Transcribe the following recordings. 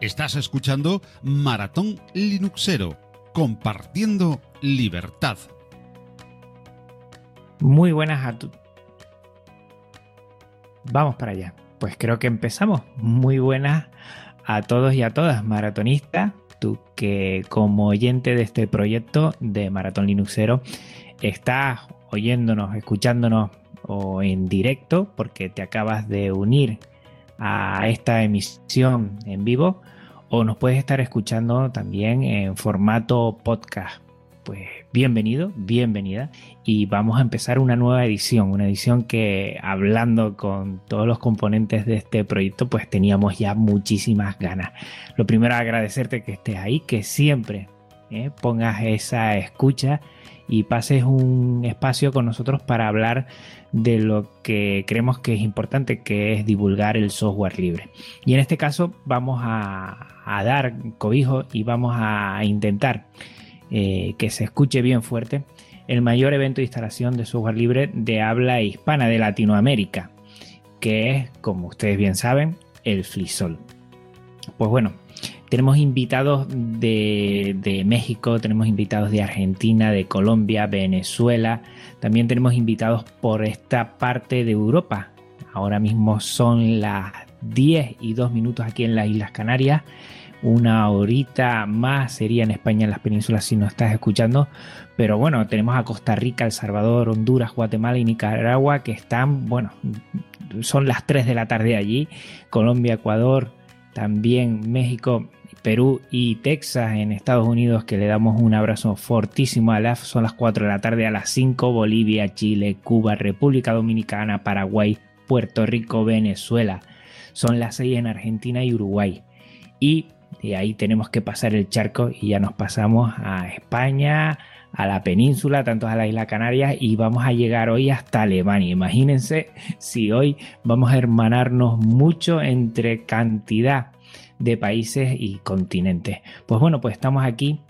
Estás escuchando Maratón Linuxero, compartiendo libertad. Muy buenas a todos. Vamos para allá. Pues creo que empezamos. Muy buenas a todos y a todas, maratonistas. Tú que como oyente de este proyecto de Maratón Linuxero estás oyéndonos, escuchándonos o en directo porque te acabas de unir a esta emisión en vivo o nos puedes estar escuchando también en formato podcast. Pues bienvenido, bienvenida y vamos a empezar una nueva edición, una edición que hablando con todos los componentes de este proyecto pues teníamos ya muchísimas ganas. Lo primero agradecerte que estés ahí, que siempre ¿eh? pongas esa escucha y pases un espacio con nosotros para hablar de lo que creemos que es importante, que es divulgar el software libre. Y en este caso vamos a, dar cobijo y vamos a intentar eh, que se escuche bien fuerte el mayor evento de instalación de software libre de habla hispana de Latinoamérica, que es, como ustedes bien saben, el FLISOL. Pues bueno, tenemos invitados de, México, tenemos invitados de Argentina, de Colombia, Venezuela. También tenemos invitados por esta parte de Europa. Ahora mismo son las 10 y 2 minutos aquí en las Islas Canarias. Una horita más sería en España, en las penínsulas, si no estás escuchando. Pero bueno, tenemos a Costa Rica, El Salvador, Honduras, Guatemala y Nicaragua que están, bueno, son las 3 de la tarde allí. Colombia, Ecuador, también México Perú y Texas en Estados Unidos, que le damos un abrazo fortísimo a las, son las 4 de la tarde a las 5, Bolivia, Chile, Cuba, República Dominicana, Paraguay, Puerto Rico, Venezuela. Son las 6 en Argentina y Uruguay. Y de ahí tenemos que pasar el charco y ya nos pasamos a España, a la península, tanto a la isla Canarias y vamos a llegar hoy hasta Alemania. Imagínense si hoy vamos a hermanarnos mucho entre cantidad de países y continentes. Pues bueno, pues estamos aquí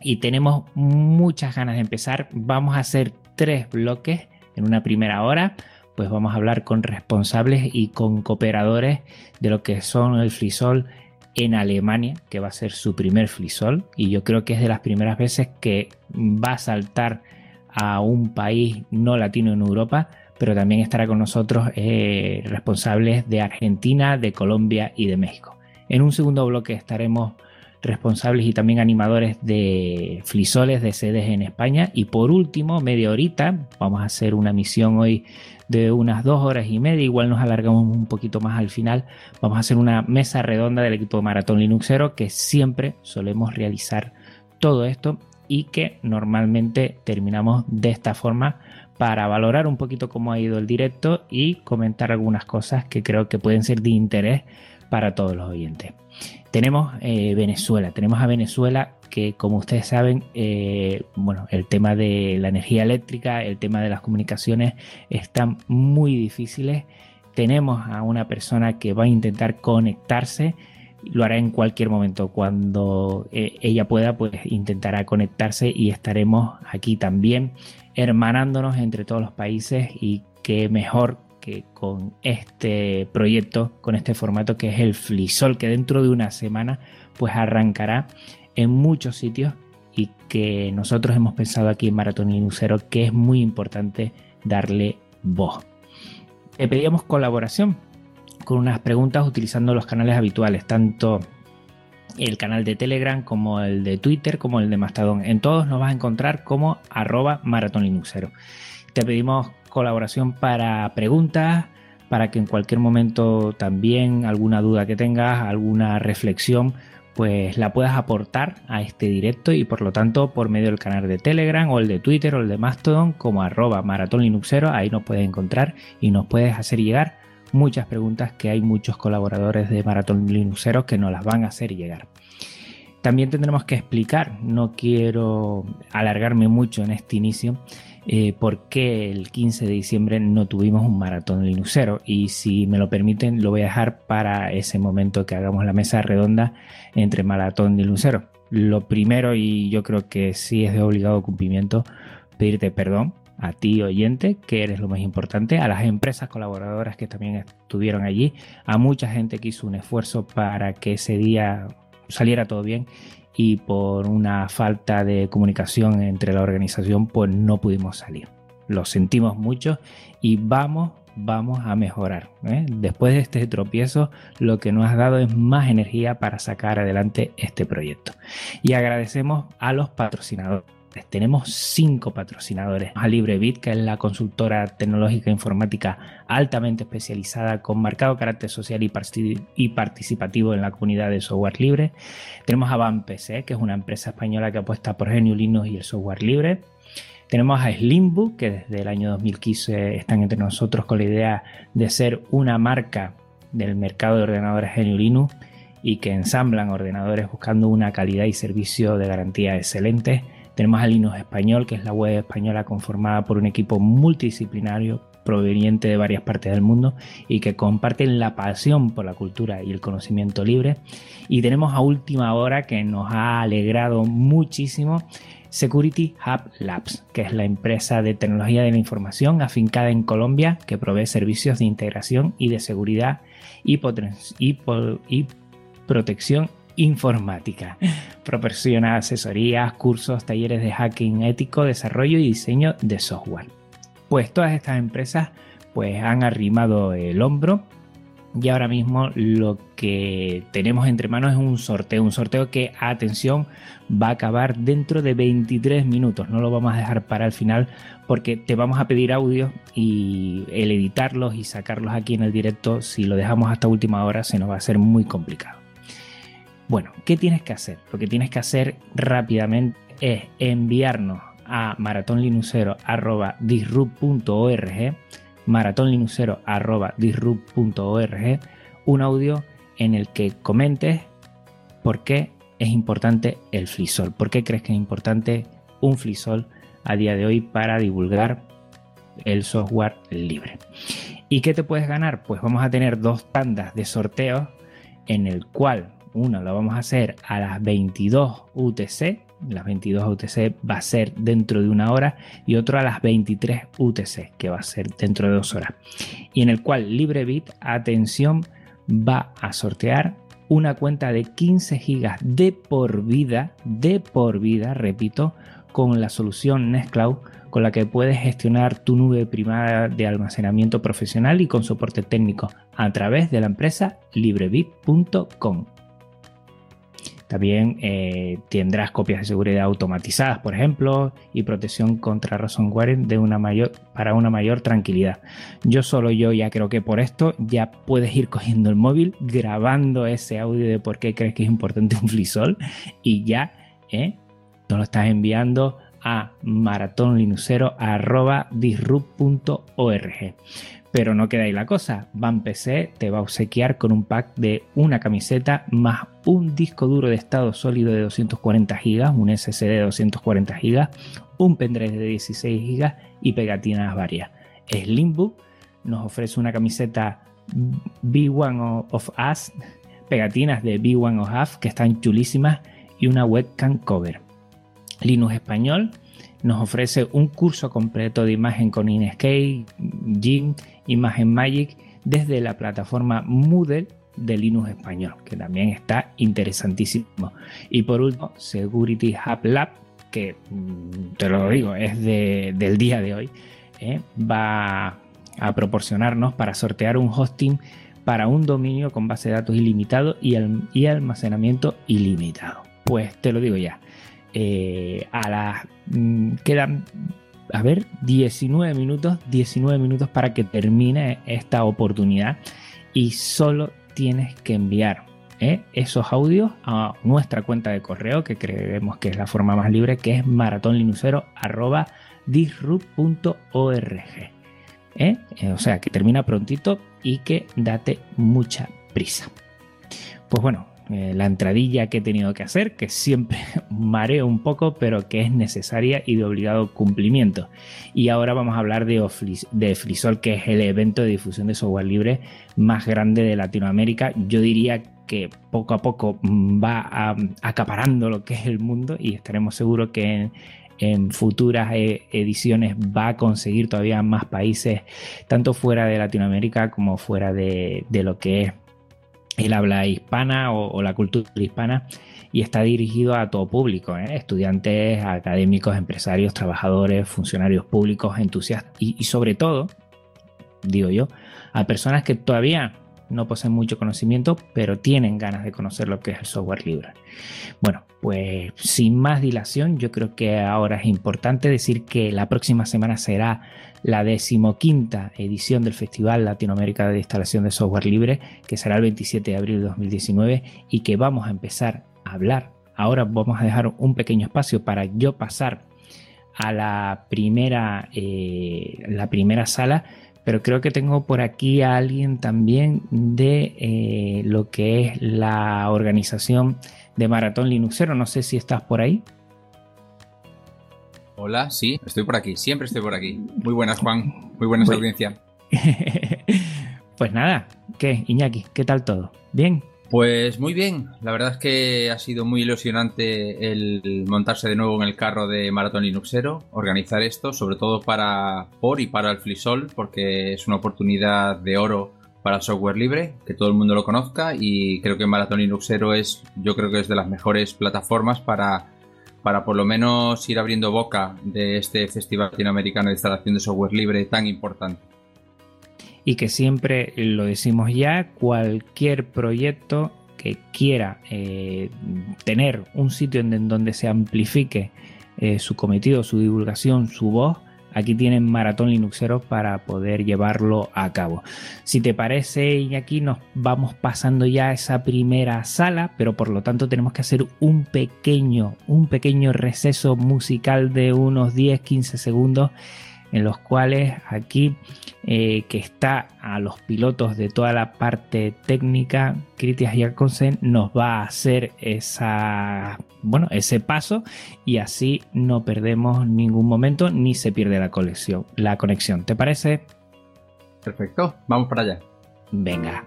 y tenemos muchas ganas de empezar. Vamos a hacer tres bloques en una primera hora. Pues vamos a hablar con responsables y con cooperadores de lo que son el frisol en Alemania, que va a ser su primer frisol. Y yo creo que es de las primeras veces que va a saltar a un país no latino en Europa, pero también estará con nosotros eh, responsables de Argentina, de Colombia y de México. En un segundo bloque estaremos responsables y también animadores de Flisoles de sedes en España. Y por último, media horita, vamos a hacer una misión hoy de unas dos horas y media, igual nos alargamos un poquito más al final. Vamos a hacer una mesa redonda del equipo de Maratón Linuxero que siempre solemos realizar todo esto y que normalmente terminamos de esta forma para valorar un poquito cómo ha ido el directo y comentar algunas cosas que creo que pueden ser de interés para todos los oyentes. Tenemos eh, Venezuela, tenemos a Venezuela que como ustedes saben, eh, bueno, el tema de la energía eléctrica, el tema de las comunicaciones están muy difíciles. Tenemos a una persona que va a intentar conectarse, lo hará en cualquier momento, cuando eh, ella pueda, pues intentará conectarse y estaremos aquí también hermanándonos entre todos los países y que mejor con este proyecto, con este formato que es el Flisol, que dentro de una semana pues arrancará en muchos sitios y que nosotros hemos pensado aquí en Maratón Linuxero que es muy importante darle voz. Le pedíamos colaboración con unas preguntas utilizando los canales habituales, tanto el canal de Telegram como el de Twitter como el de Mastodon. En todos nos vas a encontrar como arroba Maratón. Te pedimos colaboración para preguntas, para que en cualquier momento también alguna duda que tengas, alguna reflexión, pues la puedas aportar a este directo y por lo tanto por medio del canal de Telegram o el de Twitter o el de Mastodon como arroba maratón linuxero, ahí nos puedes encontrar y nos puedes hacer llegar muchas preguntas que hay muchos colaboradores de Maratón Linuxero que nos las van a hacer llegar. También tendremos que explicar, no quiero alargarme mucho en este inicio, eh, por qué el 15 de diciembre no tuvimos un maratón linuxero y si me lo permiten lo voy a dejar para ese momento que hagamos la mesa redonda entre maratón y linuxero. Lo primero y yo creo que sí es de obligado cumplimiento pedirte perdón a ti oyente, que eres lo más importante, a las empresas colaboradoras que también estuvieron allí, a mucha gente que hizo un esfuerzo para que ese día saliera todo bien y por una falta de comunicación entre la organización pues no pudimos salir. Lo sentimos mucho y vamos, vamos a mejorar. ¿eh? Después de este tropiezo lo que nos ha dado es más energía para sacar adelante este proyecto. Y agradecemos a los patrocinadores tenemos cinco patrocinadores. A LibreBit, que es la consultora tecnológica informática altamente especializada con marcado carácter social y, participativo en la comunidad de software libre. Tenemos a BAMPC, que es una empresa española que apuesta por GNU Linux y el software libre. Tenemos a Slimbook, que desde el año 2015 están entre nosotros con la idea de ser una marca del mercado de ordenadores GNU Linux y que ensamblan ordenadores buscando una calidad y servicio de garantía excelente. Tenemos a Linux Español, que es la web española conformada por un equipo multidisciplinario proveniente de varias partes del mundo y que comparten la pasión por la cultura y el conocimiento libre. Y tenemos a última hora que nos ha alegrado muchísimo Security Hub Labs, que es la empresa de tecnología de la información afincada en Colombia que provee servicios de integración y de seguridad y, y protección informática. Proporciona asesorías, cursos, talleres de hacking ético, desarrollo y diseño de software. Pues todas estas empresas pues han arrimado el hombro y ahora mismo lo que tenemos entre manos es un sorteo, un sorteo que, atención, va a acabar dentro de 23 minutos. No lo vamos a dejar para el final porque te vamos a pedir audio y el editarlos y sacarlos aquí en el directo, si lo dejamos hasta última hora, se nos va a hacer muy complicado. Bueno, ¿qué tienes que hacer? Lo que tienes que hacer rápidamente es enviarnos a maratonlinuxero.disrupt.org maratonlinuxero.disrupt.org un audio en el que comentes por qué es importante el FliSol, por qué crees que es importante un FliSol a día de hoy para divulgar el software libre. ¿Y qué te puedes ganar? Pues vamos a tener dos tandas de sorteos en el cual una la vamos a hacer a las 22 UTC, las 22 UTC va a ser dentro de una hora y otro a las 23 UTC, que va a ser dentro de dos horas. Y en el cual LibreBit, atención, va a sortear una cuenta de 15 gigas de por vida, de por vida, repito, con la solución Nextcloud con la que puedes gestionar tu nube privada de almacenamiento profesional y con soporte técnico a través de la empresa librebit.com. También eh, tendrás copias de seguridad automatizadas, por ejemplo, y protección contra ransomware de una mayor, para una mayor tranquilidad. Yo solo yo ya creo que por esto ya puedes ir cogiendo el móvil, grabando ese audio de por qué crees que es importante un FliSol y ya ¿eh? lo estás enviando a maratonlinuxero.disrupt.org. Pero no queda ahí la cosa. Van PC te va a obsequiar con un pack de una camiseta más un disco duro de estado sólido de 240 GB, un SSD de 240 GB, un pendrive de 16 GB y pegatinas varias. Slimbook nos ofrece una camiseta B1 of Us, pegatinas de B1 of Us que están chulísimas y una webcam cover. Linux Español nos ofrece un curso completo de imagen con Inkscape, GIMP, Imagen Magic desde la plataforma Moodle de Linux español, que también está interesantísimo. Y por último, Security Hub Lab, que mm, te lo digo, es del día de hoy, ¿eh? va a proporcionarnos para sortear un hosting para un dominio con base de datos ilimitado y, y almacenamiento ilimitado. Pues te lo digo ya, eh, a las mm, quedan a ver 19 minutos 19 minutos para que termine esta oportunidad y solo tienes que enviar ¿eh? esos audios a nuestra cuenta de correo que creemos que es la forma más libre que es maratonlinuxero.disrupt.org ¿eh? o sea que termina prontito y que date mucha prisa pues bueno eh, la entradilla que he tenido que hacer, que siempre mareo un poco, pero que es necesaria y de obligado cumplimiento. Y ahora vamos a hablar de, de Frisol, que es el evento de difusión de software libre más grande de Latinoamérica. Yo diría que poco a poco va acaparando lo que es el mundo y estaremos seguros que en futuras eh, ediciones va a conseguir todavía más países, tanto fuera de Latinoamérica como fuera de, lo que es el habla hispana o, la cultura hispana y está dirigido a todo público, ¿eh? estudiantes, académicos, empresarios, trabajadores, funcionarios públicos, entusiastas y sobre todo, digo yo, a personas que todavía no poseen mucho conocimiento, pero tienen ganas de conocer lo que es el software libre. Bueno, pues sin más dilación, yo creo que ahora es importante decir que la próxima semana será la decimoquinta edición del Festival Latinoamérica de Instalación de Software Libre, que será el 27 de abril de 2019 y que vamos a empezar a hablar. Ahora vamos a dejar un pequeño espacio para yo pasar a la primera, eh, la primera sala pero creo que tengo por aquí a alguien también de eh, lo que es la organización de Maratón Linuxero. No sé si estás por ahí. Hola, sí, estoy por aquí, siempre estoy por aquí. Muy buenas, Juan, muy buenas audiencia. pues nada, ¿qué, Iñaki? ¿Qué tal todo? ¿Bien? Pues muy bien, la verdad es que ha sido muy ilusionante el montarse de nuevo en el carro de Maratón Linuxero, organizar esto, sobre todo para por y para el Flisol, porque es una oportunidad de oro para el software libre, que todo el mundo lo conozca y creo que Maratón Linuxero es, yo creo que es de las mejores plataformas para, para por lo menos ir abriendo boca de este Festival Latinoamericano de Instalación de Software Libre tan importante. Y que siempre lo decimos ya, cualquier proyecto que quiera eh, tener un sitio en donde se amplifique eh, su cometido, su divulgación, su voz, aquí tienen Maratón Linuxero para poder llevarlo a cabo. Si te parece, y aquí nos vamos pasando ya a esa primera sala, pero por lo tanto tenemos que hacer un pequeño, un pequeño receso musical de unos 10-15 segundos en los cuales aquí eh, que está a los pilotos de toda la parte técnica, Kritias Jacobsen nos va a hacer esa, bueno, ese paso y así no perdemos ningún momento ni se pierde la colección, la conexión. ¿Te parece? Perfecto, vamos para allá. Venga.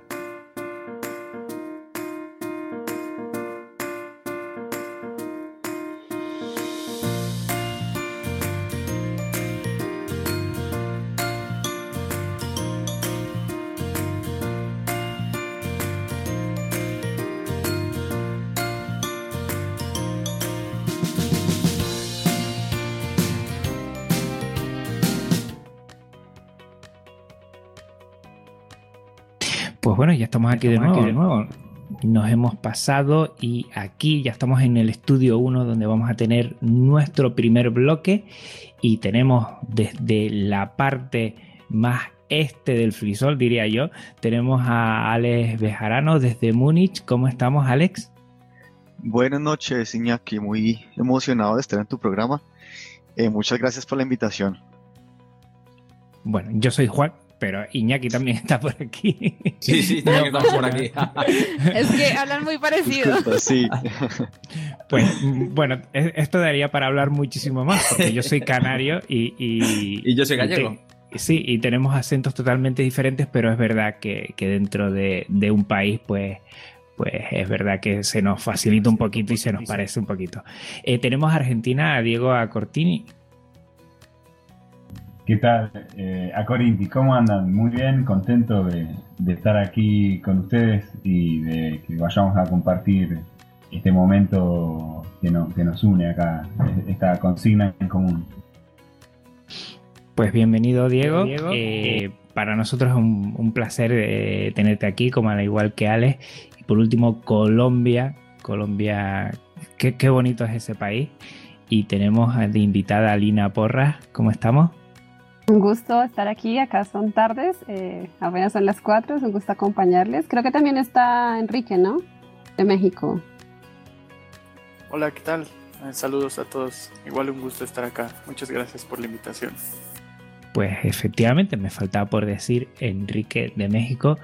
Estamos aquí, de, nuevo. Nos hemos pasado y aquí ya estamos en el estudio 1 donde vamos a tener nuestro primer bloque y tenemos desde la parte más este del frisol, diría yo, tenemos a Alex Bejarano desde Múnich. ¿Cómo estamos, Alex? Buenas noches, Iñaki. Muy emocionado de estar en tu programa. Eh, muchas gracias por la invitación. Bueno, yo soy Juan, pero Iñaki también está por aquí. Sí, sí, también estamos por aquí. es que hablan muy parecido. sí. Pues bueno, esto daría para hablar muchísimo más, porque yo soy canario y. Y, yo soy gallego. sí, y tenemos acentos totalmente diferentes, pero es verdad que, dentro de, un país, pues pues es verdad que se nos facilita un poquito y se nos parece un poquito. Eh, tenemos a Argentina a Diego Acortini. ¿Qué tal? Eh, a Corinti, ¿cómo andan? Muy bien, contento de, estar aquí con ustedes y de que vayamos a compartir este momento que, nos une acá, esta consigna en común. Pues bienvenido Diego. Eh, para nosotros es un, placer eh, tenerte aquí, como al igual que Alex. Y por último, Colombia. Colombia, qué, qué bonito es ese país. Y tenemos de invitada a Lina Porras. ¿Cómo estamos? Un gusto estar aquí, acá son tardes, eh, apenas son las cuatro, es un gusto acompañarles. Creo que también está Enrique, ¿no? De México. Hola, ¿qué tal? Eh, saludos a todos, igual un gusto estar acá. Muchas gracias por la invitación. Pues efectivamente, me faltaba por decir Enrique de México,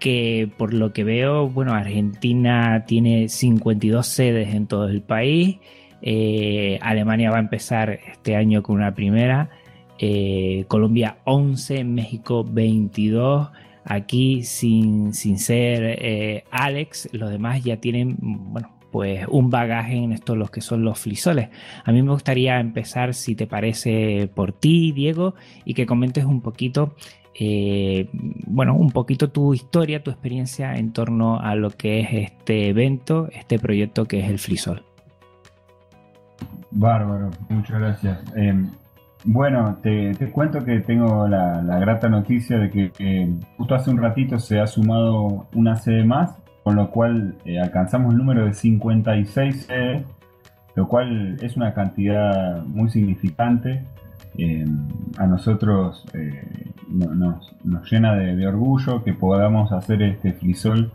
que por lo que veo, bueno, Argentina tiene 52 sedes en todo el país, eh, Alemania va a empezar este año con una primera, eh, Colombia 11, México 22. Aquí sin, sin ser eh, Alex, los demás ya tienen, bueno, pues un bagaje en esto los que son los flisoles. A mí me gustaría empezar, si te parece, por ti, Diego, y que comentes un poquito, eh, bueno, un poquito tu historia, tu experiencia en torno a lo que es este evento, este proyecto que es el Flisol. Bárbaro, muchas gracias. Em, bueno, te, cuento que tengo la, grata noticia de que justo hace un ratito se ha sumado una sede más con lo cual eh, alcanzamos el número de 56 sedes, lo cual es una cantidad muy significante. Eh, a nosotros eh, nos, llena de, orgullo que podamos hacer este frisol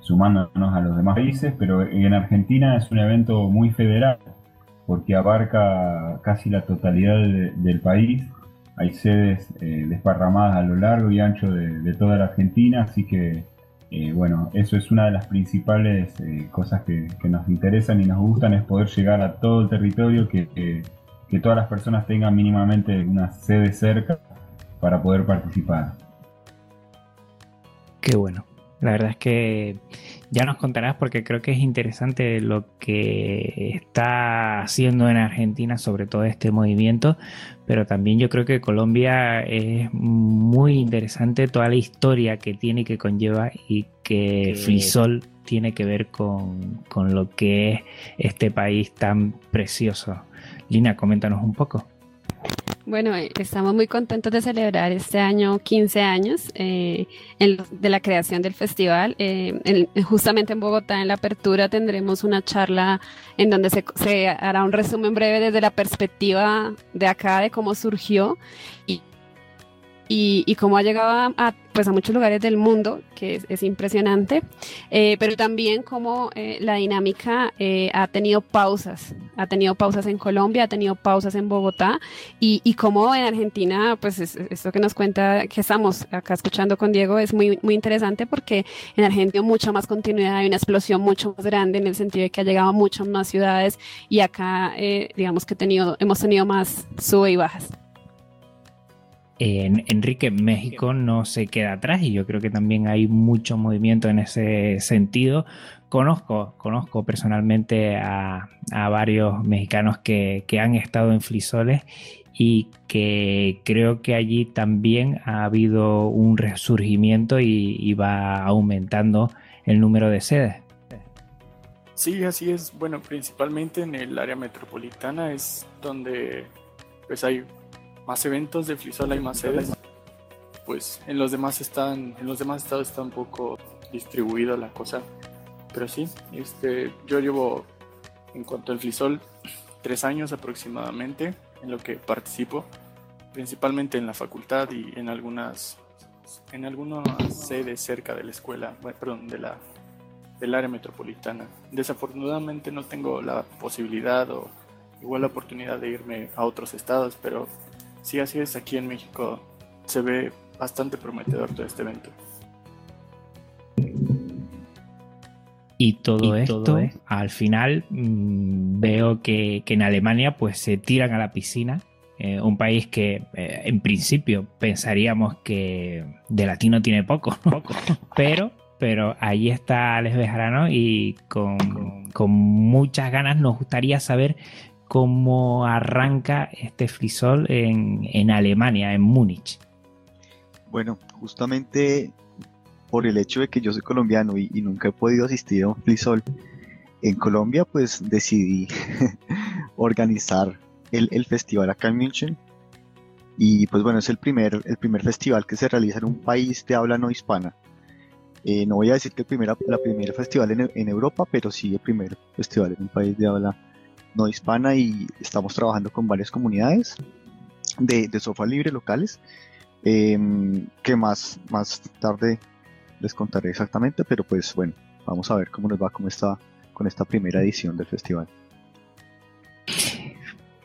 sumándonos a los demás países, pero en Argentina es un evento muy federal porque abarca casi la totalidad del país. Hay sedes desparramadas a lo largo y ancho de toda la Argentina, así que eh, bueno, eso es una de las principales eh, cosas que, nos interesan y nos gustan, es poder llegar a todo el territorio, que, que todas las personas tengan mínimamente una sede cerca para poder participar. Qué bueno. La verdad es que ya nos contarás porque creo que es interesante lo que está haciendo en Argentina sobre todo este movimiento, pero también yo creo que Colombia es muy interesante toda la historia que tiene y que conlleva y que Frisol tiene que ver con, con lo que es este país tan precioso. Lina, coméntanos un poco. Bueno, eh, estamos muy contentos de celebrar este año 15 años eh, de la creación del festival. Eh, justamente en Bogotá, en la apertura, tendremos una charla en donde se, se, hará un resumen breve desde la perspectiva de acá, de cómo surgió y y, cómo ha llegado a, pues a muchos lugares del mundo, que es, impresionante, eh, pero también cómo eh, la dinámica eh, ha tenido pausas, ha tenido pausas en Colombia, ha tenido pausas en Bogotá, y, y cómo en Argentina, pues esto que nos cuenta, que estamos acá escuchando con Diego, es muy, muy interesante porque en Argentina mucha más continuidad, hay una explosión mucho más grande en el sentido de que ha llegado a muchas más ciudades, y acá, digamos que tenido, hemos tenido más sube y bajas. Enrique, México no se queda atrás y yo creo que también hay mucho movimiento en ese sentido. Conozco, conozco personalmente a, varios mexicanos que, han estado en Flisoles y que creo que allí también ha habido un resurgimiento y, va aumentando el número de sedes. Sí, así es. Bueno, principalmente en el área metropolitana es donde pues hay más eventos de Flisol hay más sedes. Pues en los demás están, en los demás estados está un poco distribuida la cosa. Pero sí, este, yo llevo en cuanto al Flisol tres años aproximadamente en lo que participo, principalmente en la facultad y en algunas en algunas sedes cerca de la escuela, perdón, de la del área metropolitana. Desafortunadamente no tengo la posibilidad o igual la oportunidad de irme a otros estados, pero Sí, así es, aquí en México se ve bastante prometedor todo este evento. Y todo esto, al final, mm, veo que, en Alemania pues se tiran a la piscina. Eh, un país que eh, en principio pensaríamos que de latino tiene poco, poco. pero pero ahí está Alex Bejarano y con, con, muchas ganas nos gustaría saber cómo arranca este frisol en, Alemania, en Múnich. Bueno, justamente por el hecho de que yo soy colombiano y, nunca he podido asistir a un frisol en Colombia, pues decidí organizar el, festival acá en München. Y pues bueno, es el primer, el primer festival que se realiza en un país de habla no hispana. Eh, no voy a decir que el primer, la primera festival en, en, Europa, pero sí el primer festival en un país de habla no hispana y estamos trabajando con varias comunidades de, de software libre locales em, que más, más tarde les contaré exactamente, pero pues bueno, vamos a ver cómo nos va con esta, con esta primera edición del festival.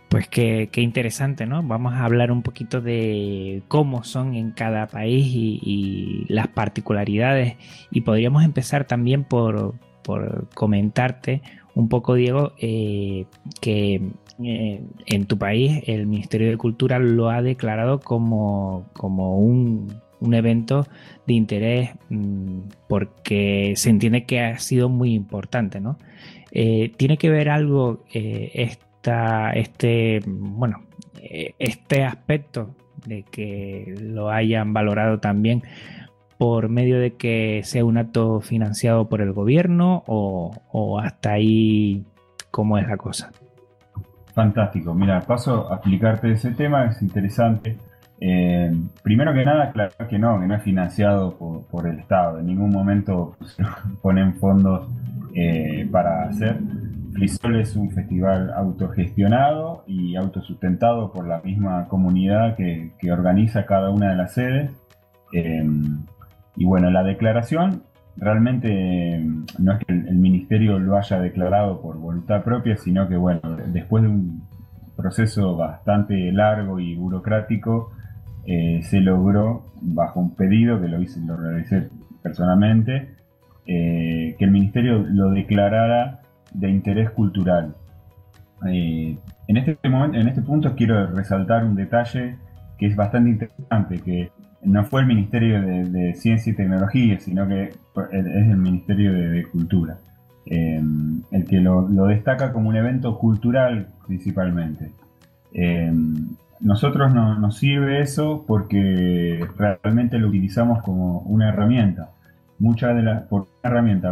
Pues qué, interesante, ¿no? Vamos a hablar un poquito de cómo son en cada país y, las particularidades. Y podríamos empezar también por, por comentarte un poco, Diego, eh, que eh, en tu país el Ministerio de Cultura lo ha declarado como, como un un evento de interés mm, porque se entiende que ha sido muy importante, ¿no? Eh, ¿Tiene que ver algo esta, este, bueno, este aspecto de que lo hayan valorado también por medio de que sea un acto financiado por el gobierno o, hasta ahí cómo es la cosa? Fantástico, mira, paso a explicarte ese tema, es interesante. Eh, primero que nada, claro que no, que no es financiado por, el Estado. En ningún momento se ponen fondos eh, para hacer. Flisol es un festival autogestionado y autosustentado por la misma comunidad que, organiza cada una de las sedes. Eh, y bueno, la declaración realmente no es que el, ministerio lo haya declarado por voluntad propia, sino que bueno, después de un proceso bastante largo y burocrático, eh, se logró, bajo un pedido que lo hice, lo realicé personalmente, eh, que el ministerio lo declarara de interés cultural. Eh, en, este momento, en este punto quiero resaltar un detalle que es bastante interesante, que no fue el Ministerio de, Ciencia y Tecnología, sino que es el Ministerio de, Cultura, el que lo, destaca como un evento cultural principalmente nosotros no, nos sirve eso porque realmente lo utilizamos como una herramienta. Muchas de las,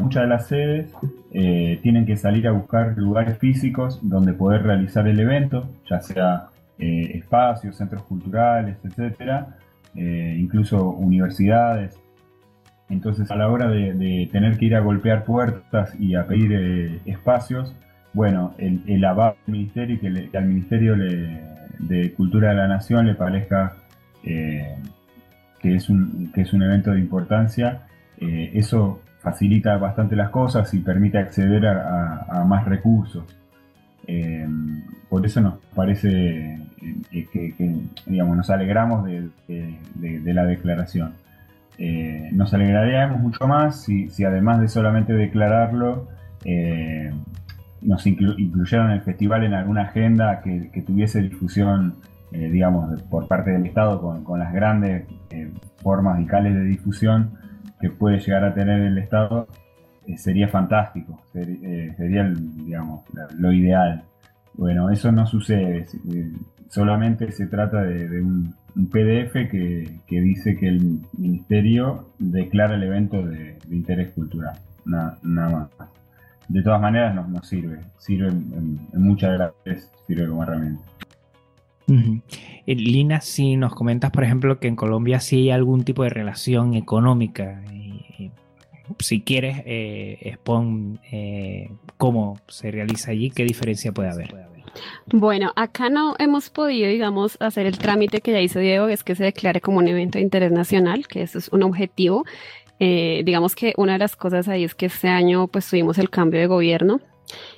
muchas de las sedes eh, tienen que salir a buscar lugares físicos donde poder realizar el evento, ya sea eh, espacios, centros culturales, etcétera, eh, incluso universidades. Entonces, a la hora de, tener que ir a golpear puertas y a pedir espacios, bueno, el, el del ministerio y que al ministerio de Cultura de la Nación le parezca eh, que, es un, que es un evento de importancia, eh, eso facilita bastante las cosas y permite acceder a, más recursos. Eh, por eso nos parece que, digamos, nos alegramos de, la declaración. nos alegraríamos mucho más si, además de solamente declararlo, nos incluyeron el festival en alguna agenda que, tuviese difusión, eh, digamos, por parte del Estado con, las grandes eh, formas y de difusión que puede llegar a tener el Estado, eh, sería fantástico, sería, digamos, lo ideal. Bueno, eso no sucede, solamente se trata de, un, PDF que, dice que el Ministerio declara el evento de, interés cultural, nada más de todas maneras nos, sirve, sirve en, muchas gracias, sirve como herramienta. Eh, Lina, si nos comentas, por ejemplo, que en Colombia sí hay algún tipo de relación económica, si quieres, eh, expon eh, cómo se realiza allí, qué diferencia puede haber. Bueno, acá no hemos podido, digamos, hacer el trámite que ya hizo Diego, es que se declare como un evento de interés nacional, que eso es un objetivo. Eh, digamos que una de las cosas ahí es que este año pues tuvimos el cambio de gobierno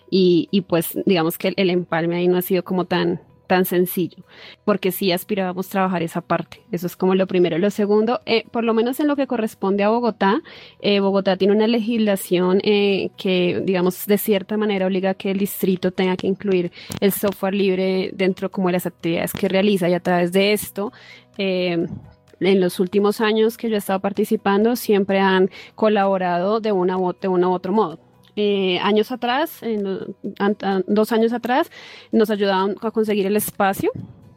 y pues digamos que el, empalme ahí no ha sido como tan tan sencillo, porque sí aspirábamos a trabajar esa parte. Eso es como lo primero. Lo segundo, eh, por lo menos en lo que corresponde a Bogotá, eh, Bogotá tiene una legislación que, digamos, de cierta manera obliga a que el distrito tenga que incluir el software libre dentro como de las actividades que realiza y a través de esto en los últimos años que yo he estado participando siempre han colaborado de una, de u otro modo. Eh, años atrás, dos años atrás, nos ayudaban a conseguir el espacio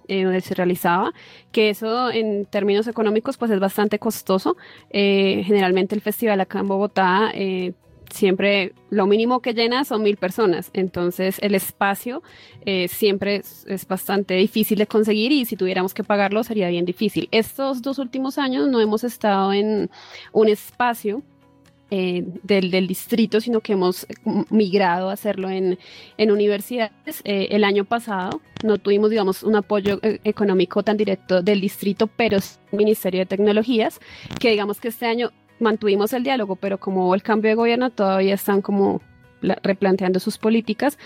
eh, donde se realizaba, que eso en términos económicos pues es bastante costoso. Eh, generalmente el festival acá en Bogotá siempre lo mínimo que llena son mil personas, entonces el espacio eh, siempre es, bastante difícil de conseguir y si tuviéramos que pagarlo sería bien difícil. Estos dos últimos años no hemos estado en un espacio eh, del, distrito, sino que hemos migrado a hacerlo en, universidades. Eh, el año pasado no tuvimos, digamos, un apoyo económico tan directo del distrito, pero es el Ministerio de Tecnologías, que digamos que este año mantuvimos el diálogo, pero como el cambio de gobierno todavía están como replanteando sus políticas,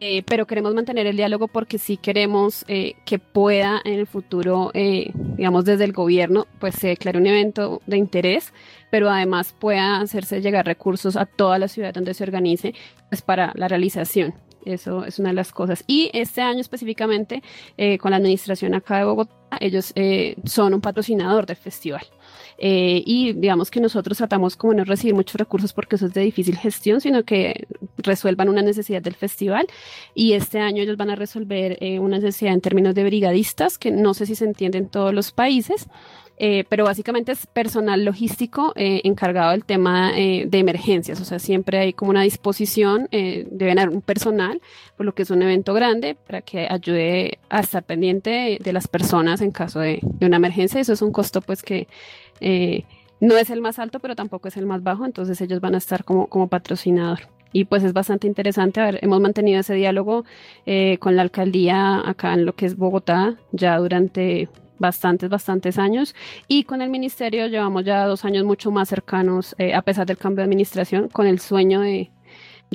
eh, pero queremos mantener el diálogo porque sí queremos eh, que pueda en el futuro, eh, digamos desde el gobierno, pues se declare un evento de interés, pero además pueda hacerse llegar recursos a toda la ciudad donde se organice pues, para la realización. Eso es una de las cosas. Y este año específicamente, eh, con la administración acá de Bogotá, ellos eh, son un patrocinador del festival. Eh, y digamos que nosotros tratamos como no recibir muchos recursos porque eso es de difícil gestión, sino que resuelvan una necesidad del festival. Y este año ellos van a resolver una necesidad en términos de brigadistas, que no sé si se entiende en todos los países. Eh, pero básicamente es personal logístico eh, encargado del tema eh, de emergencias, o sea, siempre hay como una disposición, deben haber un personal, por lo que es un evento grande, para que ayude a estar pendiente de, las personas en caso de, una emergencia, eso es un costo pues que no es el más alto, pero tampoco es el más bajo, entonces ellos van a estar como, como patrocinador. Y pues es bastante interesante. A ver, hemos mantenido ese diálogo con la alcaldía acá en lo que es Bogotá ya durante bastantes, bastantes años. Y con el ministerio llevamos ya dos años mucho más cercanos, eh, a pesar del cambio de administración, con el sueño de,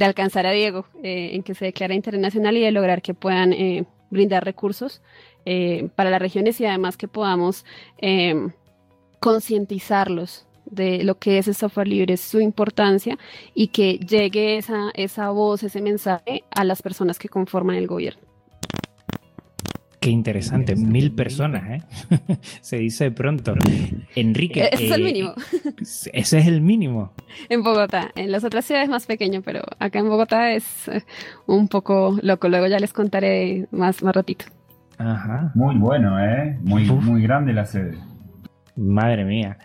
alcanzar a Diego, eh, en que se declara internacional y de lograr que puedan eh, brindar recursos para las regiones y además que podamos concientizarlos de lo que es el software libre, su importancia y que llegue esa, esa voz, ese mensaje a las personas que conforman el gobierno. Qué interesante, mil personas, ¿eh? Se dice pronto. Enrique. Ese es el eh, mínimo. Ese es el mínimo. En Bogotá. En las otras ciudades más pequeño, pero acá en Bogotá es eh, un poco loco. Luego ya les contaré más, más ratito. Ajá. Muy bueno, ¿eh? Muy, muy grande la sede. Madre mía.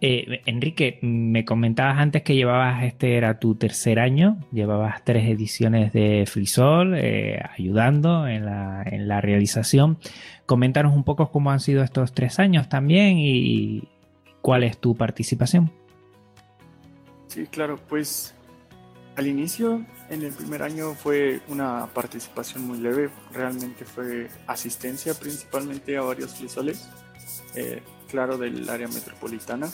Eh, Enrique, me comentabas antes que llevabas, este era tu tercer año, llevabas tres ediciones de Frisol, eh, ayudando en la, realización. Coméntanos un poco cómo han sido estos tres años también y cuál es tu participación. Sí, claro, pues al inicio, en el primer año fue una participación muy leve, realmente fue asistencia principalmente a varios frisoles. Eh, claro, del área metropolitana.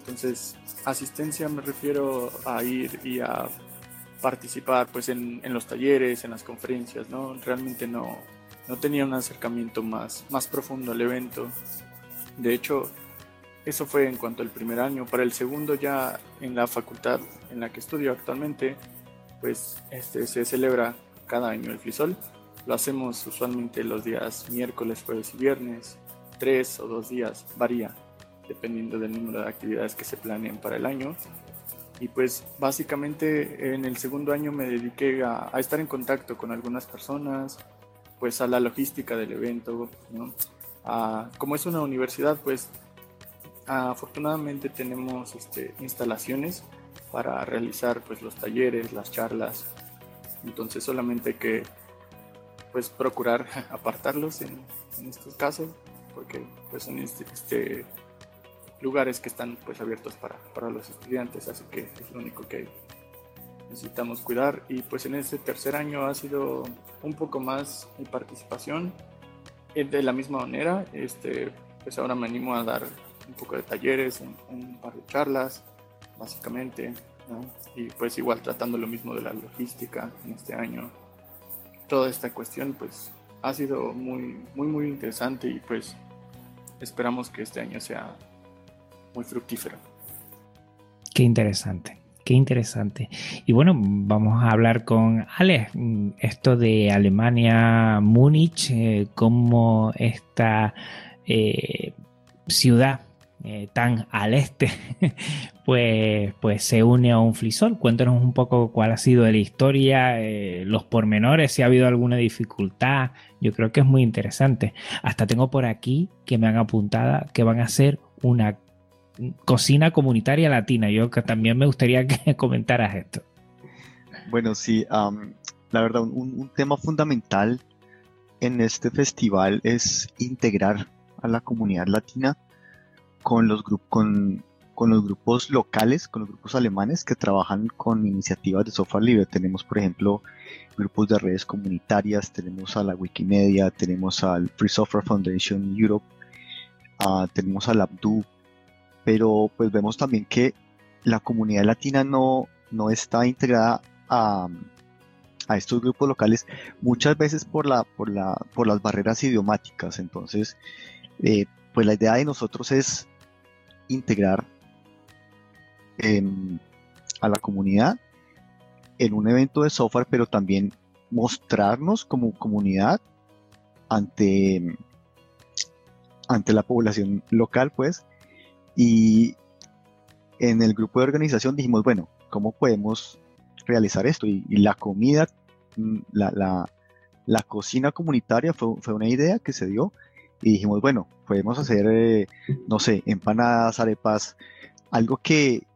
Entonces, asistencia me refiero a ir y a participar pues en, los talleres, en las conferencias, ¿no? Realmente no, no tenía un acercamiento más, más profundo al evento. De hecho, eso fue en cuanto al primer año. Para el segundo ya en la facultad en la que estudio actualmente, pues este, se celebra cada año el FLISOL. Lo hacemos usualmente los días miércoles, jueves y viernes tres o dos días, varía dependiendo del número de actividades que se planeen para el año. Y pues básicamente en el segundo año me dediqué a, estar en contacto con algunas personas, pues a la logística del evento, ¿no? como es una universidad, pues afortunadamente tenemos este, instalaciones para realizar pues los talleres, las charlas. Entonces solamente hay que pues procurar apartarlos en estos casos porque pues son este, este, lugares que están pues abiertos para, para, los estudiantes, así que es lo único que necesitamos cuidar. Y pues en este tercer año ha sido un poco más mi participación eh, de la misma manera, este, pues ahora me animo a dar un poco de talleres, un, par de charlas, básicamente, y pues igual tratando lo mismo de la logística en este año. Toda esta cuestión pues ha sido muy, muy, muy interesante y pues esperamos que este año sea muy fructífero. Qué interesante, qué interesante. Y bueno, vamos a hablar con Alex, esto de Alemania, Múnich, eh, cómo esta eh, ciudad eh, tan al este, pues, pues se une a un flisol. Cuéntanos un poco cuál ha sido la historia, eh, los pormenores, si ha habido alguna dificultad. Yo creo que es muy interesante. Hasta tengo por aquí que me han apuntado que van a hacer una cocina comunitaria latina. Yo que también me gustaría que comentaras esto. Bueno, sí, la verdad, un tema fundamental en este festival es integrar a la comunidad latina con los, con, con los grupos locales, con los grupos alemanes que trabajan con iniciativas de software libre. Tenemos, por ejemplo, grupos de redes comunitarias, tenemos a la Wikimedia, tenemos al Free Software Foundation Europe, uh, tenemos al Abdu, pero pues vemos también que la comunidad latina no, no está integrada a, a estos grupos locales muchas veces por, la, por, la, por las barreras idiomáticas. Entonces, eh, pues la idea de nosotros es integrar a la comunidad en un evento de software, pero también mostrarnos como comunidad ante, ante la población local, pues, y en el grupo de organización dijimos, bueno, ¿cómo podemos realizar esto? Y, la comida, mm, la, la, cocina comunitaria fue, fue, una idea que se dio y dijimos, bueno, podemos hacer, eh, no sé, empanadas, arepas, algo que,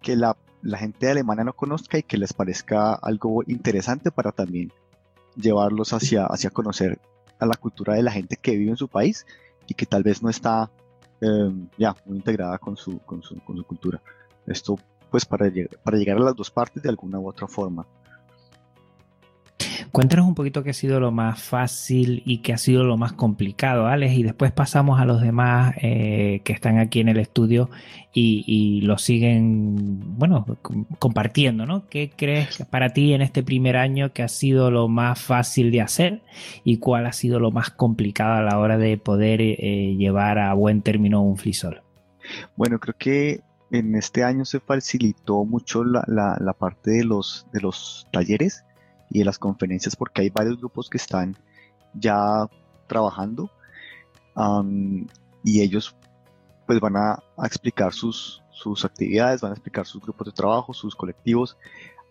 que la, la gente de Alemania no conozca y que les parezca algo interesante para también llevarlos hacia, hacia conocer a la cultura de la gente que vive en su país y que tal vez no está em, ya muy integrada con su, con su, con su cultura. Esto pues para, para llegar a las dos partes de alguna u otra forma. Cuéntanos un poquito qué ha sido lo más fácil y qué ha sido lo más complicado, Alex, y después pasamos a los demás eh, que están aquí en el estudio y, lo siguen, bueno, compartiendo, ¿no? ¿Qué crees para ti en este primer año que ha sido lo más fácil de hacer y cuál ha sido lo más complicado a la hora de poder eh, llevar a buen término un flisol? Bueno, creo que en este año se facilitó mucho la, parte de los talleres y las conferencias porque hay varios grupos que están ya trabajando y ellos pues van a, explicar sus, sus actividades, van a explicar sus grupos de trabajo, sus colectivos.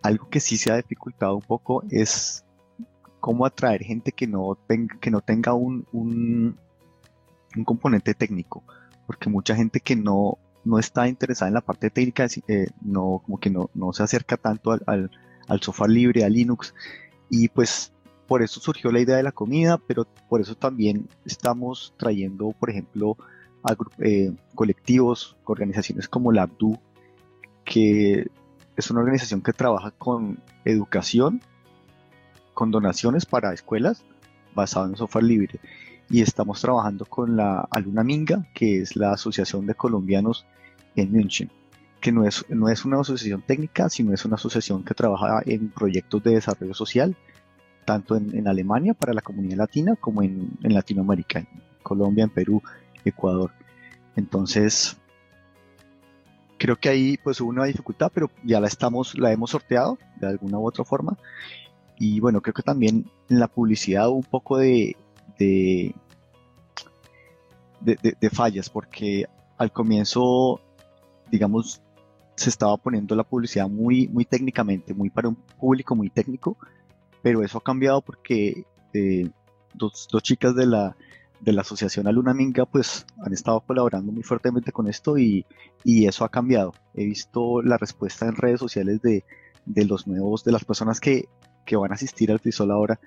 Algo que sí se ha dificultado un poco es cómo atraer gente que no tenga, que no tenga un, un, componente técnico, porque mucha gente que no, no está interesada en la parte técnica, eh, no, como que no, no se acerca tanto al software libre, a Linux. Y pues por eso surgió la idea de la comida, pero por eso también estamos trayendo, por ejemplo, a eh, colectivos, organizaciones como la ABDU, que es una organización que trabaja con educación, con donaciones para escuelas basado en software libre. Y estamos trabajando con la Aluna Minga, que es la Asociación de Colombianos en München que no es, no es una asociación técnica, sino es una asociación que trabaja en proyectos de desarrollo social, tanto en, Alemania para la comunidad latina como en, Latinoamérica, en Colombia, en Perú, Ecuador. Entonces, creo que ahí pues hubo una dificultad, pero ya la estamos, la hemos sorteado de alguna u otra forma. Y bueno, creo que también en la publicidad hubo un poco de, de, de fallas, porque al comienzo, digamos, se estaba poniendo la publicidad muy, muy técnicamente, muy para un público muy técnico, pero eso ha cambiado porque eh, dos, dos, chicas de la, de la asociación Aluna Minga pues han estado colaborando muy fuertemente con esto y, y eso ha cambiado. He visto la respuesta en redes sociales de, de los nuevos, de las personas que, que van a asistir al FISOL ahora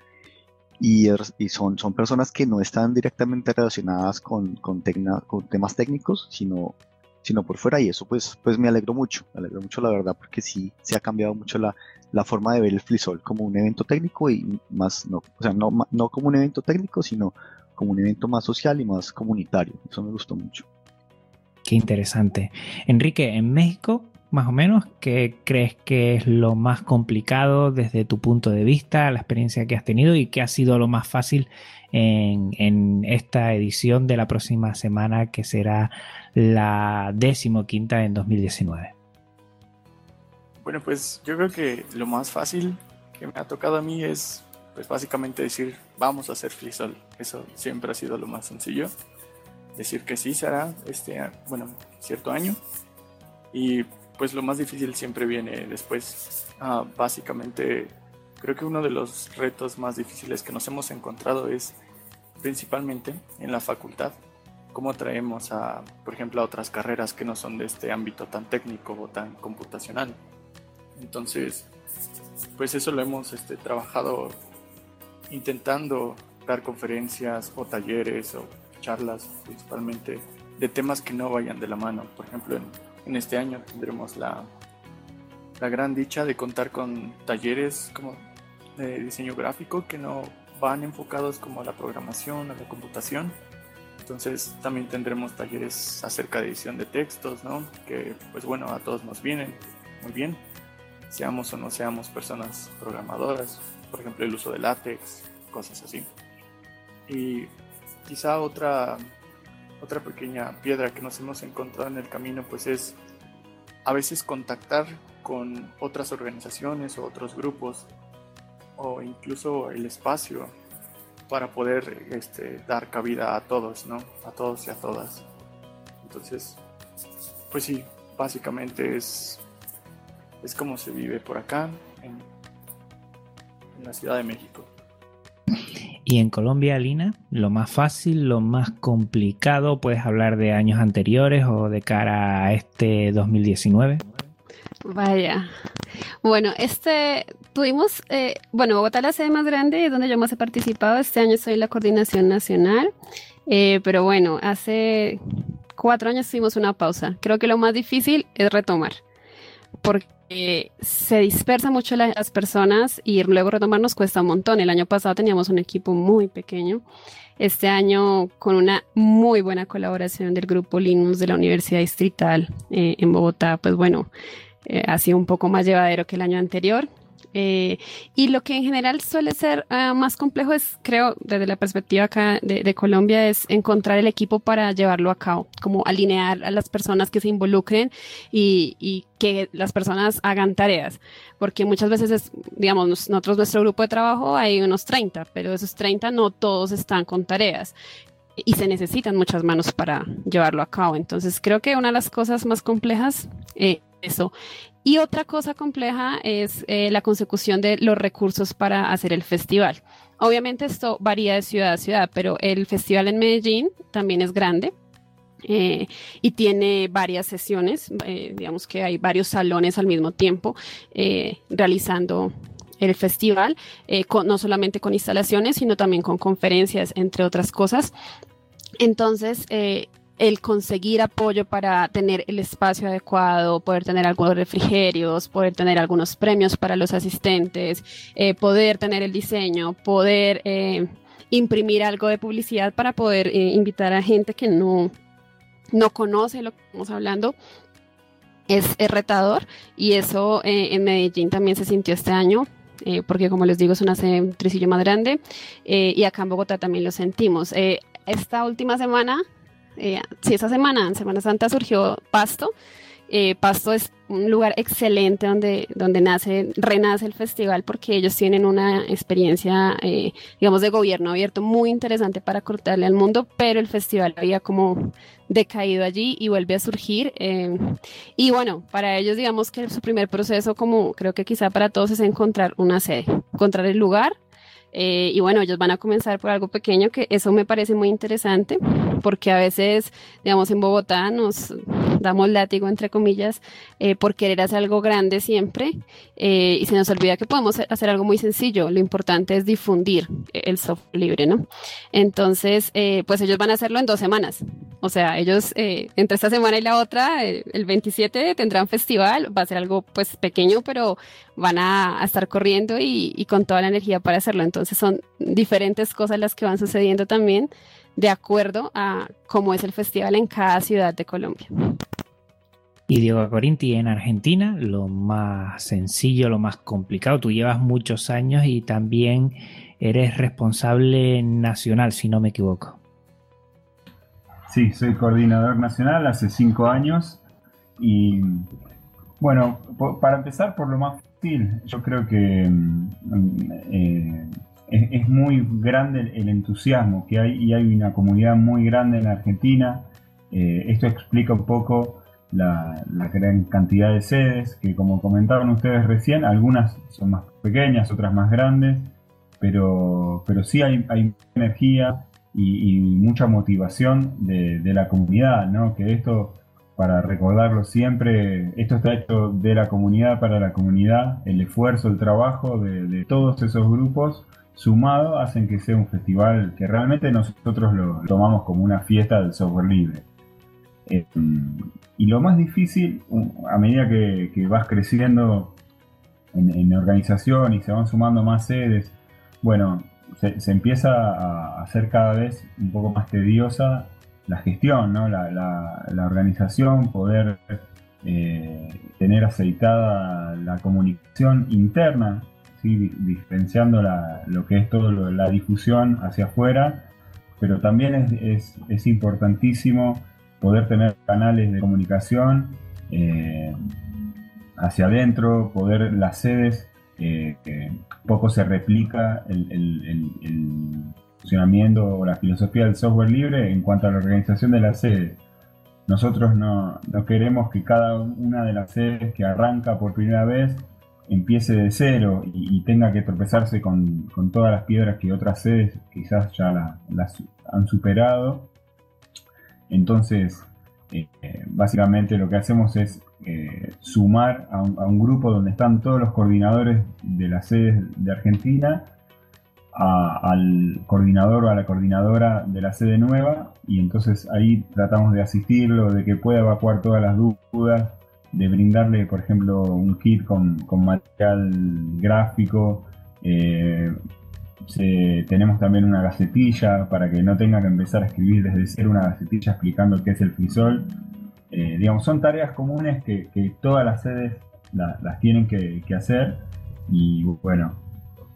y, y, son, son personas que no están directamente relacionadas con, con, con temas técnicos, sino sino por fuera y eso pues, pues me alegro mucho, me alegro mucho la verdad porque sí se ha cambiado mucho la, la forma de ver el FliSol como un evento técnico y más, no, o sea, no, no como un evento técnico, sino como un evento más social y más comunitario. Eso me gustó mucho. Qué interesante. Enrique, en México, más o menos, ¿qué crees que es lo más complicado desde tu punto de vista, la experiencia que has tenido y qué ha sido lo más fácil en, esta edición de la próxima semana que será la decimoquinta en 2019? Bueno, pues yo creo que lo más fácil que me ha tocado a mí es pues básicamente decir vamos a hacer FreeSol. Eso siempre ha sido lo más sencillo. Decir que sí será este, bueno, cierto año. Y pues lo más difícil siempre viene después. Ah, básicamente Creo que uno de los retos más difíciles que nos hemos encontrado es principalmente en la facultad, cómo traemos a, por ejemplo, a otras carreras que no son de este ámbito tan técnico o tan computacional. Entonces, pues eso lo hemos este, trabajado intentando dar conferencias o talleres o charlas principalmente de temas que no vayan de la mano. Por ejemplo, en, en este año tendremos la, la gran dicha de contar con talleres como de diseño gráfico que no van enfocados como a la programación, a la computación. Entonces también tendremos talleres acerca de edición de textos, ¿no? Que pues bueno, a todos nos vienen muy bien, seamos o no seamos personas programadoras, por ejemplo el uso de látex, cosas así. Y quizá otra, otra pequeña piedra que nos hemos encontrado en el camino pues es a veces contactar con otras organizaciones o otros grupos o incluso el espacio para poder este, dar cabida a todos, ¿no? A todos y a todas. Entonces, pues sí, básicamente es, es como se vive por acá, en, en la Ciudad de México. Y en Colombia, Lina, lo más fácil, lo más complicado, puedes hablar de años anteriores o de cara a este 2019. Vaya. Bueno, este tuvimos, eh, bueno, Bogotá la sede más grande es donde yo más he participado. Este año soy la coordinación nacional, eh, pero bueno, hace cuatro años tuvimos una pausa. Creo que lo más difícil es retomar, porque se dispersa mucho las personas y luego retomar nos cuesta un montón. El año pasado teníamos un equipo muy pequeño. Este año, con una muy buena colaboración del grupo Linux de la Universidad Distrital eh, en Bogotá, pues bueno, eh, ha sido un poco más llevadero que el año anterior. Eh, y lo que en general suele ser uh, más complejo es, creo, desde la perspectiva acá de, de, Colombia, es encontrar el equipo para llevarlo a cabo, como alinear a las personas que se involucren y, y que las personas hagan tareas, porque muchas veces es, digamos, nosotros, nuestro grupo de trabajo hay unos 30, pero esos 30 no todos están con tareas y se necesitan muchas manos para llevarlo a cabo. Entonces creo que una de las cosas más complejas eh, eso. Y otra cosa compleja es eh, la consecución de los recursos para hacer el festival. Obviamente esto varía de ciudad a ciudad, pero el festival en Medellín también es grande. Eh, y tiene varias sesiones, eh, digamos que hay varios salones al mismo tiempo realizando el festival, no solamente con instalaciones, sino también con conferencias, entre otras cosas. Entonces, el conseguir apoyo para tener el espacio adecuado, poder tener algunos refrigerios, poder tener algunos premios para los asistentes, eh, poder tener el diseño, poder eh, imprimir algo de publicidad para poder eh, invitar a gente que no, no conoce lo que estamos hablando. Es, retador y eso en Medellín también se sintió este año porque como les digo es una un tricillo más grande y acá en Bogotá también lo sentimos. esta última semana eh, si esa semana, en Semana Santa, surgió Pasto, eh, Pasto es un lugar excelente donde, donde nace, renace el festival porque ellos tienen una experiencia, eh, digamos, de gobierno abierto muy interesante para cortarle al mundo, pero el festival había como decaído allí y vuelve a surgir. Eh, y bueno, para ellos, digamos que su primer proceso, como creo que quizá para todos, es encontrar una sede, encontrar el lugar, eh, y bueno, ellos van a comenzar por algo pequeño, que eso me parece muy interesante, porque a veces, digamos, en Bogotá nos damos látigo, entre comillas, eh, por querer hacer algo grande siempre, eh, y se nos olvida que podemos hacer algo muy sencillo. Lo importante es difundir el software libre, ¿no? Entonces, pues ellos van a hacerlo en dos semanas. O sea, ellos entre esta semana y la otra, el 27 tendrán festival, va a ser algo pues pequeño, pero van a, a estar corriendo y, y con toda la energía para hacerlo. Entonces, entonces son diferentes cosas las que van sucediendo también de acuerdo a cómo es el festival en cada ciudad de Colombia. Y Diego Corinti, en Argentina, lo más sencillo, lo más complicado, tú llevas muchos años y también eres responsable nacional, si no me equivoco. Sí, soy coordinador nacional hace cinco años y bueno, para empezar por lo más fácil, yo creo que mm, eh, es, muy grande el, entusiasmo que hay y hay una comunidad muy grande en Argentina. Eh, esto explica un poco la, la, gran cantidad de sedes que como comentaban ustedes recién, algunas son más pequeñas, otras más grandes, pero, pero sí hay, hay energía y, y, mucha motivación de, de, la comunidad, ¿no? que esto, para recordarlo siempre, esto está hecho de la comunidad para la comunidad, el esfuerzo, el trabajo de, todos esos grupos sumado hacen que sea un festival que realmente nosotros lo tomamos como una fiesta del software libre. Eh, y lo más difícil, a medida que, vas creciendo en, en, organización y se van sumando más sedes, bueno, se, se, empieza a hacer cada vez un poco más tediosa la gestión, ¿no? la, la, organización, poder eh, tener aceitada la comunicación interna ¿sí? diferenciando la, lo que es todo lo, la difusión hacia afuera, pero también es, es, importantísimo poder tener canales de comunicación eh, hacia adentro, poder las sedes poco se replica el, funcionamiento o la filosofía del software libre en cuanto a la organización de las sedes. Nosotros no, queremos que cada una de las sedes que arranca por primera vez empiece de cero y, tenga que tropezarse con, todas las piedras que otras sedes quizás ya las han superado. Entonces, eh, básicamente lo que hacemos es eh, sumar a un, grupo donde están todos los coordinadores de las sedes de Argentina al coordinador o a la coordinadora de la sede nueva y entonces ahí tratamos de asistirlo, de que pueda evacuar todas las dudas, de brindarle por ejemplo un kit con, material gráfico, eh, tenemos también una gacetilla para que no tenga que empezar a escribir desde cero una gacetilla explicando qué es el frisol. Eh, digamos, son tareas comunes que, todas las sedes las tienen que, hacer y bueno,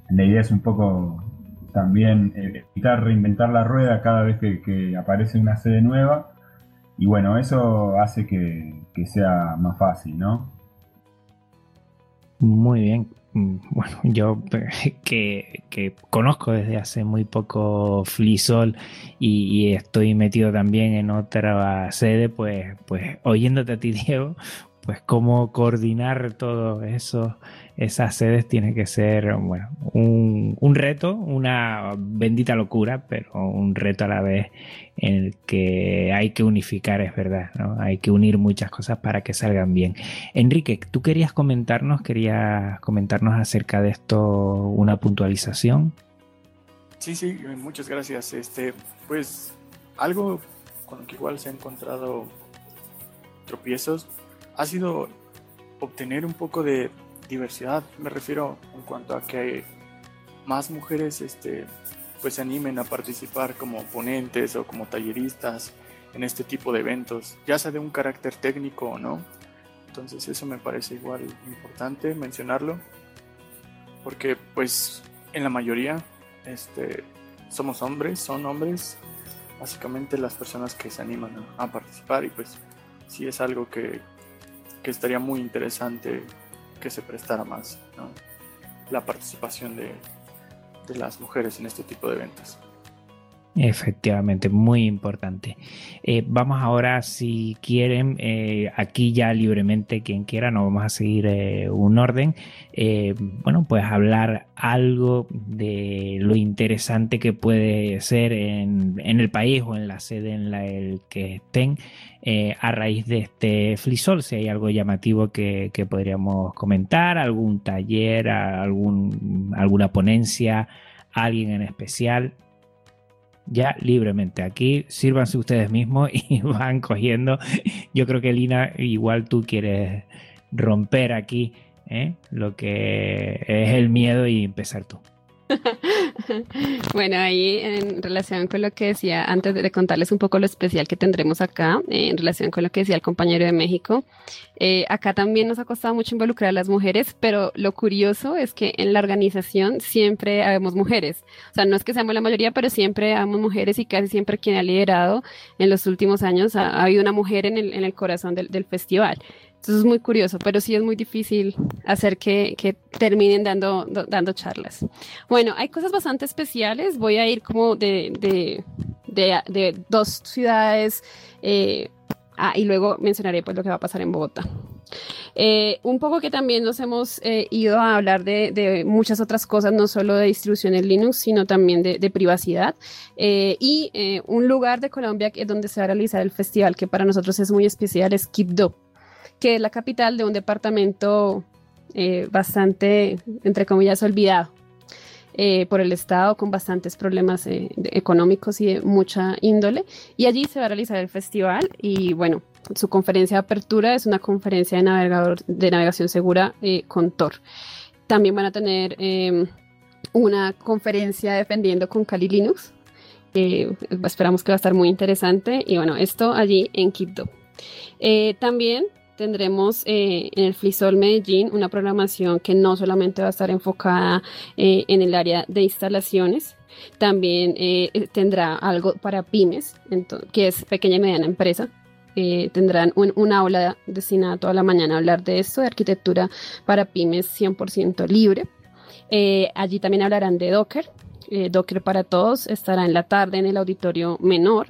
la idea es un poco también evitar reinventar la rueda cada vez que, aparece una sede nueva y bueno, eso hace que, sea más fácil, ¿no? Muy bien. Mm, bueno, yo que, conozco desde hace muy poco Flisol y, estoy metido también en otra sede, pues, pues oyéndote a ti, Diego, pues cómo coordinar todo eso esas sedes tiene que ser, bueno, un, reto, una bendita locura, pero un reto a la vez en el que hay que unificar, es verdad, ¿no? Hay que unir muchas cosas para que salgan bien. Enrique, tú querías comentarnos, querías comentarnos acerca de esto una puntualización. Sí, sí, muchas gracias. Este, pues algo con lo que igual se han encontrado tropiezos ha sido obtener un poco de diversidad, me refiero en cuanto a que más mujeres este, pues se animen a participar como ponentes o como talleristas en este tipo de eventos, ya sea de un carácter técnico o no. Entonces eso me parece igual importante mencionarlo, porque pues en la mayoría este, somos hombres, son hombres, básicamente las personas que se animan a, participar y pues sí es algo que, que estaría muy interesante que se prestara más la participación de, de las mujeres en este tipo de eventos. Efectivamente, muy importante. Eh, vamos ahora, si quieren, eh, aquí ya libremente, quien quiera, no vamos a seguir eh, un orden. bueno, pues hablar algo de lo interesante que puede ser en, el país o en la sede en la que estén a raíz de este flisol. Si hay algo llamativo que, que podríamos comentar, algún taller, algún, alguna ponencia, alguien en especial ya libremente. Aquí sírvanse ustedes mismos y van cogiendo. Yo creo que Lina, igual tú quieres romper aquí ¿eh? lo que es el miedo y empezar tú. bueno, ahí en relación con lo que decía, antes de contarles un poco lo especial que tendremos acá, eh, en relación con lo que decía el compañero de México, eh, acá también nos ha costado mucho involucrar a las mujeres, pero lo curioso es que en la organización siempre habemos mujeres. O sea, no es que seamos la mayoría, pero siempre habemos mujeres y casi siempre quien ha liderado en los últimos años ha, habido una mujer en el, en el corazón del, del festival. Entonces es muy curioso, pero sí es muy difícil hacer que, que terminen dando, dando charlas. Bueno, hay cosas bastante especiales. Voy a ir como de, de, de, dos ciudades eh, ah, y luego mencionaré pues lo que va a pasar en Bogotá. Eh, un poco que también nos hemos eh, ido a hablar de, de, muchas otras cosas, no solo de distribuciones Linux, sino también de, de privacidad. y un lugar de Colombia donde se va a realizar el festival que para nosotros es muy especial es Quibdó que es la capital de un departamento eh, bastante, entre comillas, olvidado eh, por el Estado, con bastantes problemas eh, económicos y de mucha índole. Y allí se va a realizar el festival y bueno, su conferencia de apertura es una conferencia de, navegador, de navegación segura con Tor. También van a tener em, una conferencia defendiendo con Kali Linux. esperamos que va a estar muy interesante. Y bueno, esto allí en Quibdó. también tendremos eh, en el FLISOL Medellín una programación que no solamente va a estar enfocada eh, en el área de instalaciones, también eh, tendrá algo para pymes, que es pequeña y mediana empresa. tendrán un, aula destinada toda la mañana a hablar de esto, de arquitectura para pymes 100% libre. Allí también hablarán de Docker. Docker para todos estará en la tarde en el auditorio menor.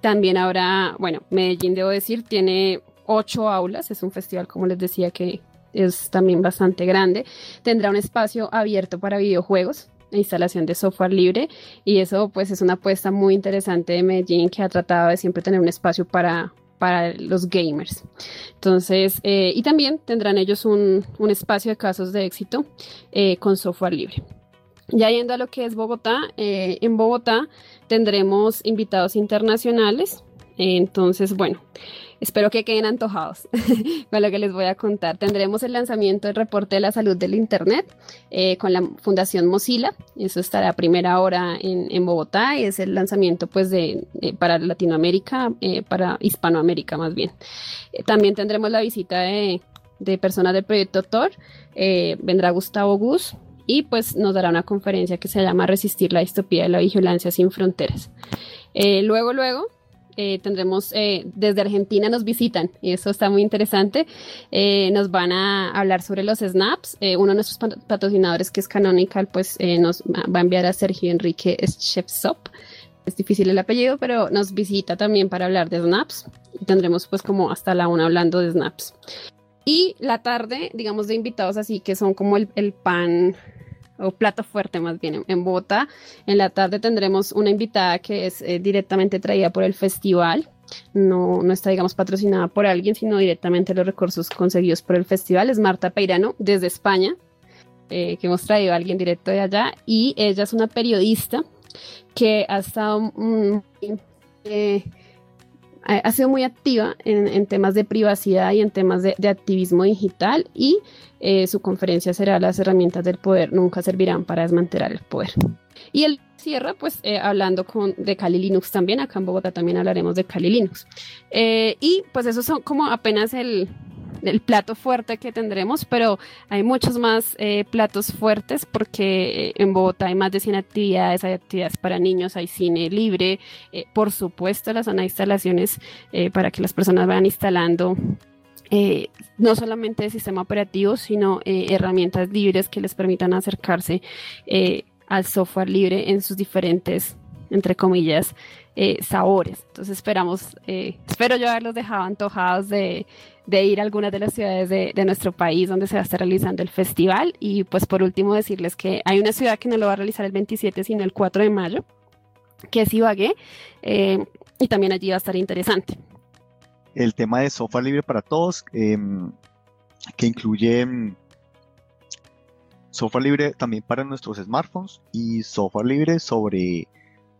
también habrá, bueno, Medellín, debo decir, tiene ocho aulas. Es un festival, como les decía, que es también bastante grande. Tendrá un espacio abierto para videojuegos instalación de software libre y eso pues es una apuesta muy interesante de Medellín que ha tratado de siempre tener un espacio para, para los gamers. Entonces, eh, y también tendrán ellos un, espacio de casos de éxito eh, con software libre. Ya yendo a lo que es Bogotá, eh, en Bogotá tendremos invitados internacionales. Entonces, bueno, Espero que queden antojados con lo que les voy a contar. Tendremos el lanzamiento del reporte de la salud del Internet eh, con la Fundación Mozilla. Eso estará a primera hora en, Bogotá y es el lanzamiento pues de, para Latinoamérica, eh, para Hispanoamérica más bien. Eh, también tendremos la visita de, personas del proyecto TOR. vendrá Gustavo Gus, y pues nos dará una conferencia que se llama Resistir la distopía de la vigilancia sin fronteras. luego, luego eh, tendremos eh, desde Argentina nos visitan y eso está muy interesante. Eh, nos van a hablar sobre los snaps. uno de nuestros patrocinadores que es Canonical pues nos va a enviar a Sergio Enrique Shepsop. Es difícil el apellido, pero nos visita también para hablar de snaps y tendremos pues como hasta la una hablando de snaps. Y la tarde, digamos, de invitados así que son como el, el pan o plato fuerte más bien en Bogotá. En la tarde tendremos una invitada que es eh, directamente traída por el festival. No, no está, digamos, patrocinada por alguien, sino directamente los recursos conseguidos por el festival. Es Marta Peirano, desde España, eh, que hemos traído a alguien directo de allá. Y ella es una periodista que ha estado eh, ha sido muy activa en, temas de privacidad y en temas de, activismo digital y eh, su conferencia será Las herramientas del poder nunca servirán para desmantelar el poder. Y él cierra pues eh, hablando con, de Kali Linux también, acá en Bogotá también hablaremos de Kali Linux. Eh, y pues esos son como apenas el, el plato fuerte que tendremos, pero hay muchos más eh, platos fuertes porque eh, en Bogotá hay más de 100 actividades, hay actividades para niños, hay cine libre, eh, por supuesto la zona de instalaciones para que las personas vayan instalando no solamente el sistema operativo, sino herramientas libres que les permitan acercarse al software libre en sus diferentes, entre comillas, sabores. Entonces esperamos, espero yo haberlos dejado antojados de, de ir a algunas de las ciudades de, nuestro país donde se va a estar realizando el festival. Y pues por último decirles que hay una ciudad que no lo va a realizar el 27, sino el 4 de mayo, que es Ibagué, eh, y también allí va a estar interesante. El tema de software libre para todos, em, que incluye em, software libre también para nuestros smartphones y software libre sobre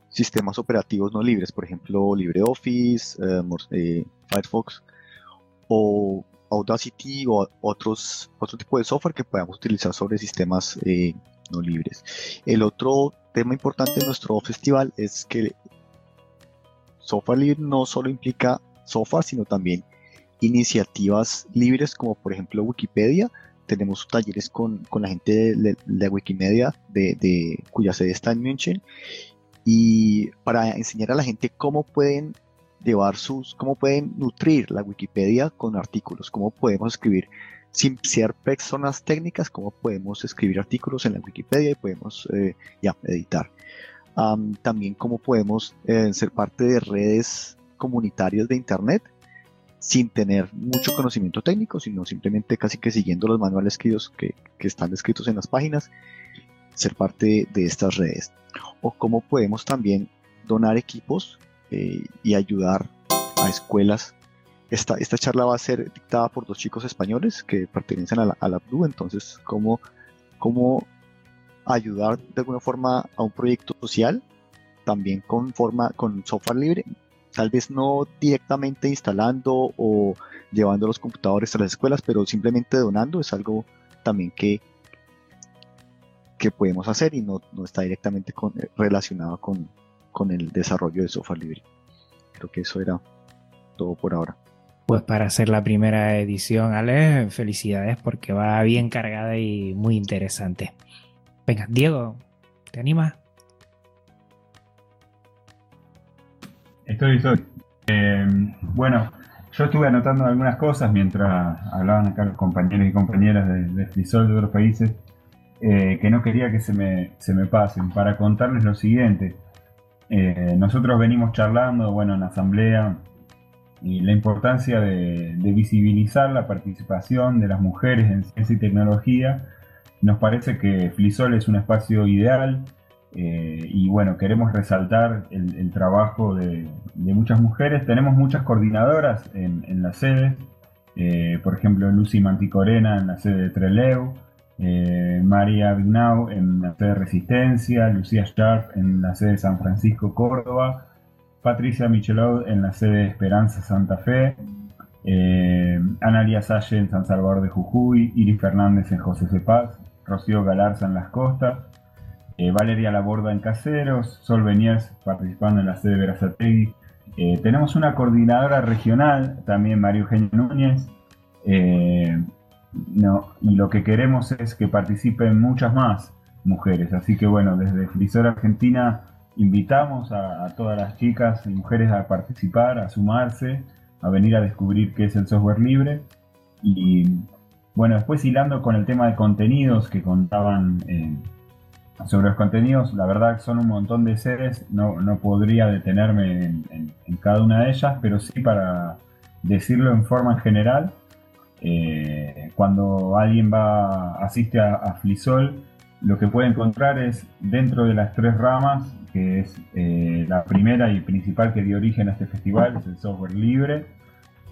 sistemas operativos no libres, por ejemplo LibreOffice, eh, eh, Firefox, o Audacity o otros, otro tipo de software que podamos utilizar sobre sistemas eh, no libres. El otro tema importante de nuestro festival es que software libre no solo implica software, sino también iniciativas libres como por ejemplo Wikipedia. Tenemos talleres con, la gente de, Wikimedia, de, cuya sede está en München, y para enseñar a la gente cómo pueden llevar sus, cómo pueden nutrir la Wikipedia con artículos, cómo podemos escribir sin ser personas técnicas, cómo podemos escribir artículos en la Wikipedia y podemos eh, ya editar. también cómo podemos eh, ser parte de redes comunitarias de Internet sin tener mucho conocimiento técnico, sino simplemente casi que siguiendo los manuales que, que, que están descritos en las páginas, ser parte de estas redes. O cómo podemos también donar equipos eh, y ayudar a escuelas. Esta, esta charla va a ser dictada por dos chicos españoles que pertenecen a la, a entonces cómo, cómo ayudar de alguna forma a un proyecto social, también con, forma, con software libre, tal vez no directamente instalando o llevando los computadores a las escuelas, pero simplemente donando es algo también que, que podemos hacer y no, no está directamente relacionado con, con el desarrollo de software libre. Creo que eso era todo por ahora. Pues para hacer la primera edición, Ale, felicidades porque va bien cargada y muy interesante. Venga, Diego, ¿te animas? Estoy, estoy. Eh, bueno, yo estuve anotando algunas cosas mientras hablaban acá los compañeros y compañeras de, de Frisol de otros países eh, que no quería que se me, se me pasen. Para contarles lo siguiente, eh, nosotros venimos charlando, bueno, en asamblea, y la importancia de, visibilizar la participación de las mujeres en ciencia y tecnología. Nos parece que Flisol es un espacio ideal eh, y bueno, queremos resaltar el, trabajo de, muchas mujeres. Tenemos muchas coordinadoras en, en las sedes, por ejemplo Lucy Manticorena en la sede de Treleu, eh, María Vignau en la sede de Resistencia, Lucía Sharp en la sede de San Francisco, Córdoba, Patricia Michelot en la sede de Esperanza Santa Fe, eh, Analia Salle en San Salvador de Jujuy, Iris Fernández en José de Paz, Rocío Galarza en Las Costas, eh, Valeria Laborda en Caseros, Sol Beniers participando en la sede de Verazategui. Eh, tenemos una coordinadora regional, también María Eugenia Núñez, no, y lo que queremos es que participen muchas más mujeres. Así que bueno, desde Frisor Argentina invitamos a, todas las chicas y mujeres a participar, a sumarse, a venir a descubrir qué es el software libre. Y bueno, después hilando con el tema de contenidos que contaban eh, sobre los contenidos, la verdad son un montón de sedes, no, no podría detenerme en, en cada una de ellas, pero sí para decirlo en forma general eh, cuando alguien va asiste a, Flisol, lo que puede encontrar es dentro de las tres ramas, que es eh, la primera y principal que dio origen a este festival, es el software libre,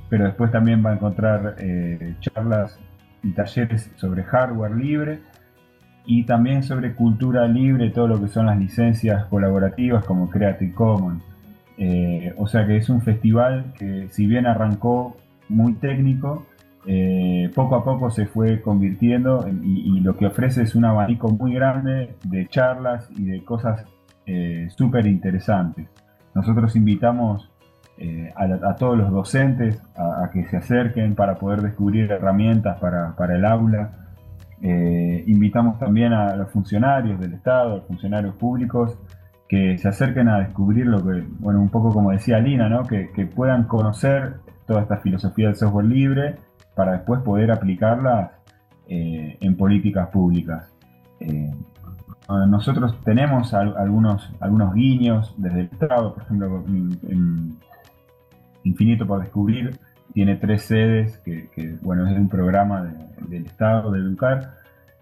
pero después también va a encontrar eh, charlas y talleres sobre hardware libre y también sobre cultura libre, todo lo que son las licencias colaborativas como Creative Commons. o sea que es un festival que si bien arrancó muy técnico, eh, poco a poco se fue convirtiendo y, lo que ofrece es un abanico muy grande de charlas y de cosas eh, súper interesantes. Nosotros invitamos eh, a, todos los docentes a, que se acerquen para poder descubrir herramientas para, el aula. invitamos también a los funcionarios del Estado, a los funcionarios públicos, que se acerquen a descubrir lo que, bueno, un poco como decía Lina, ¿no? que, que puedan conocer toda esta filosofía del software libre para después poder aplicarlas eh, en políticas públicas. Eh, nosotros tenemos algunos, algunos guiños desde el Estado, por ejemplo, Infinito por Descubrir tiene tres sedes, que, bueno, es un programa del Estado de Educar,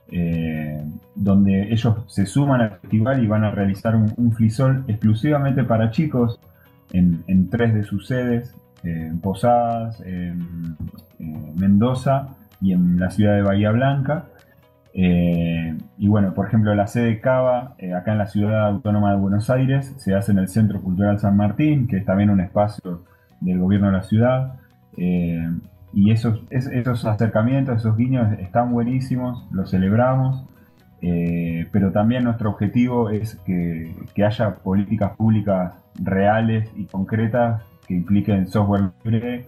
eh, donde ellos se suman al festival y van a realizar un, flisol exclusivamente para chicos en, en tres de sus sedes, en Posadas, en, Mendoza y en la ciudad de Bahía Blanca. Eh, y bueno, por ejemplo, la sede Cava, eh, acá en la ciudad autónoma de Buenos Aires, se hace en el Centro Cultural San Martín, que es también un espacio del gobierno de la ciudad. Eh, y esos, esos acercamientos, esos guiños están buenísimos, los celebramos, pero también nuestro objetivo es que, que haya políticas públicas reales y concretas que impliquen software libre,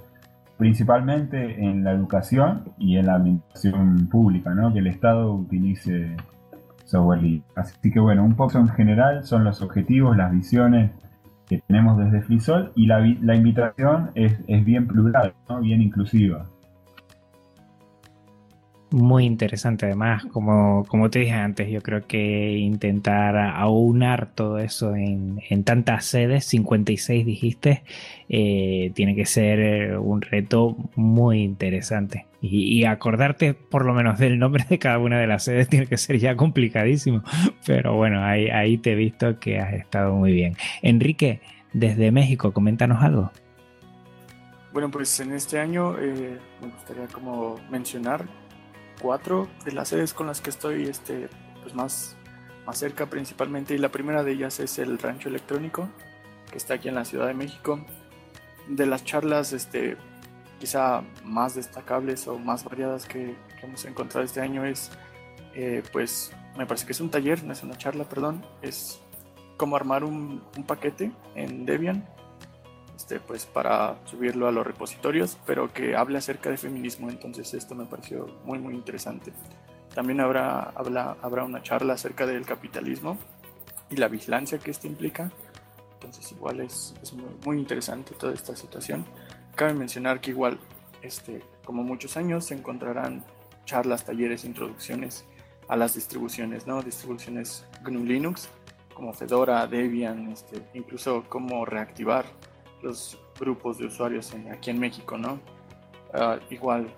principalmente en la educación y en la administración pública, ¿no? que el Estado utilice software libre. Así que bueno, un poco en general son los objetivos, las visiones que tenemos desde Frisol y la, la invitación es, es, bien plural, ¿no? bien inclusiva muy interesante además, como, como te dije antes, yo creo que intentar aunar todo eso en, tantas sedes, 56 dijiste, eh, tiene que ser un reto muy interesante. Y, acordarte por lo menos del nombre de cada una de las sedes tiene que ser ya complicadísimo. Pero bueno, ahí, ahí te he visto que has estado muy bien. Enrique, desde México, coméntanos algo. Bueno, pues en este año eh, me gustaría mencionar cuatro de las sedes con las que estoy este, pues más, más cerca principalmente y la primera de ellas es el Rancho Electrónico que está aquí en la Ciudad de México. De las charlas este, quizá más destacables o más variadas que, hemos encontrado este año es, eh, pues me parece que es un taller, no es una charla, perdón, es cómo armar un, un paquete en Debian este, pues para subirlo a los repositorios, pero que hable acerca de feminismo. Entonces esto me pareció muy muy interesante. También habrá, habla, habrá una charla acerca del capitalismo y la vigilancia que esto implica. Entonces igual es, muy, interesante toda esta situación. Cabe mencionar que igual, este, como muchos años, se encontrarán charlas, talleres, introducciones a las distribuciones, ¿no? Distribuciones GNU Linux, como Fedora, Debian, este, incluso cómo reactivar los grupos de usuarios aquí en México, ¿no? Ah, igual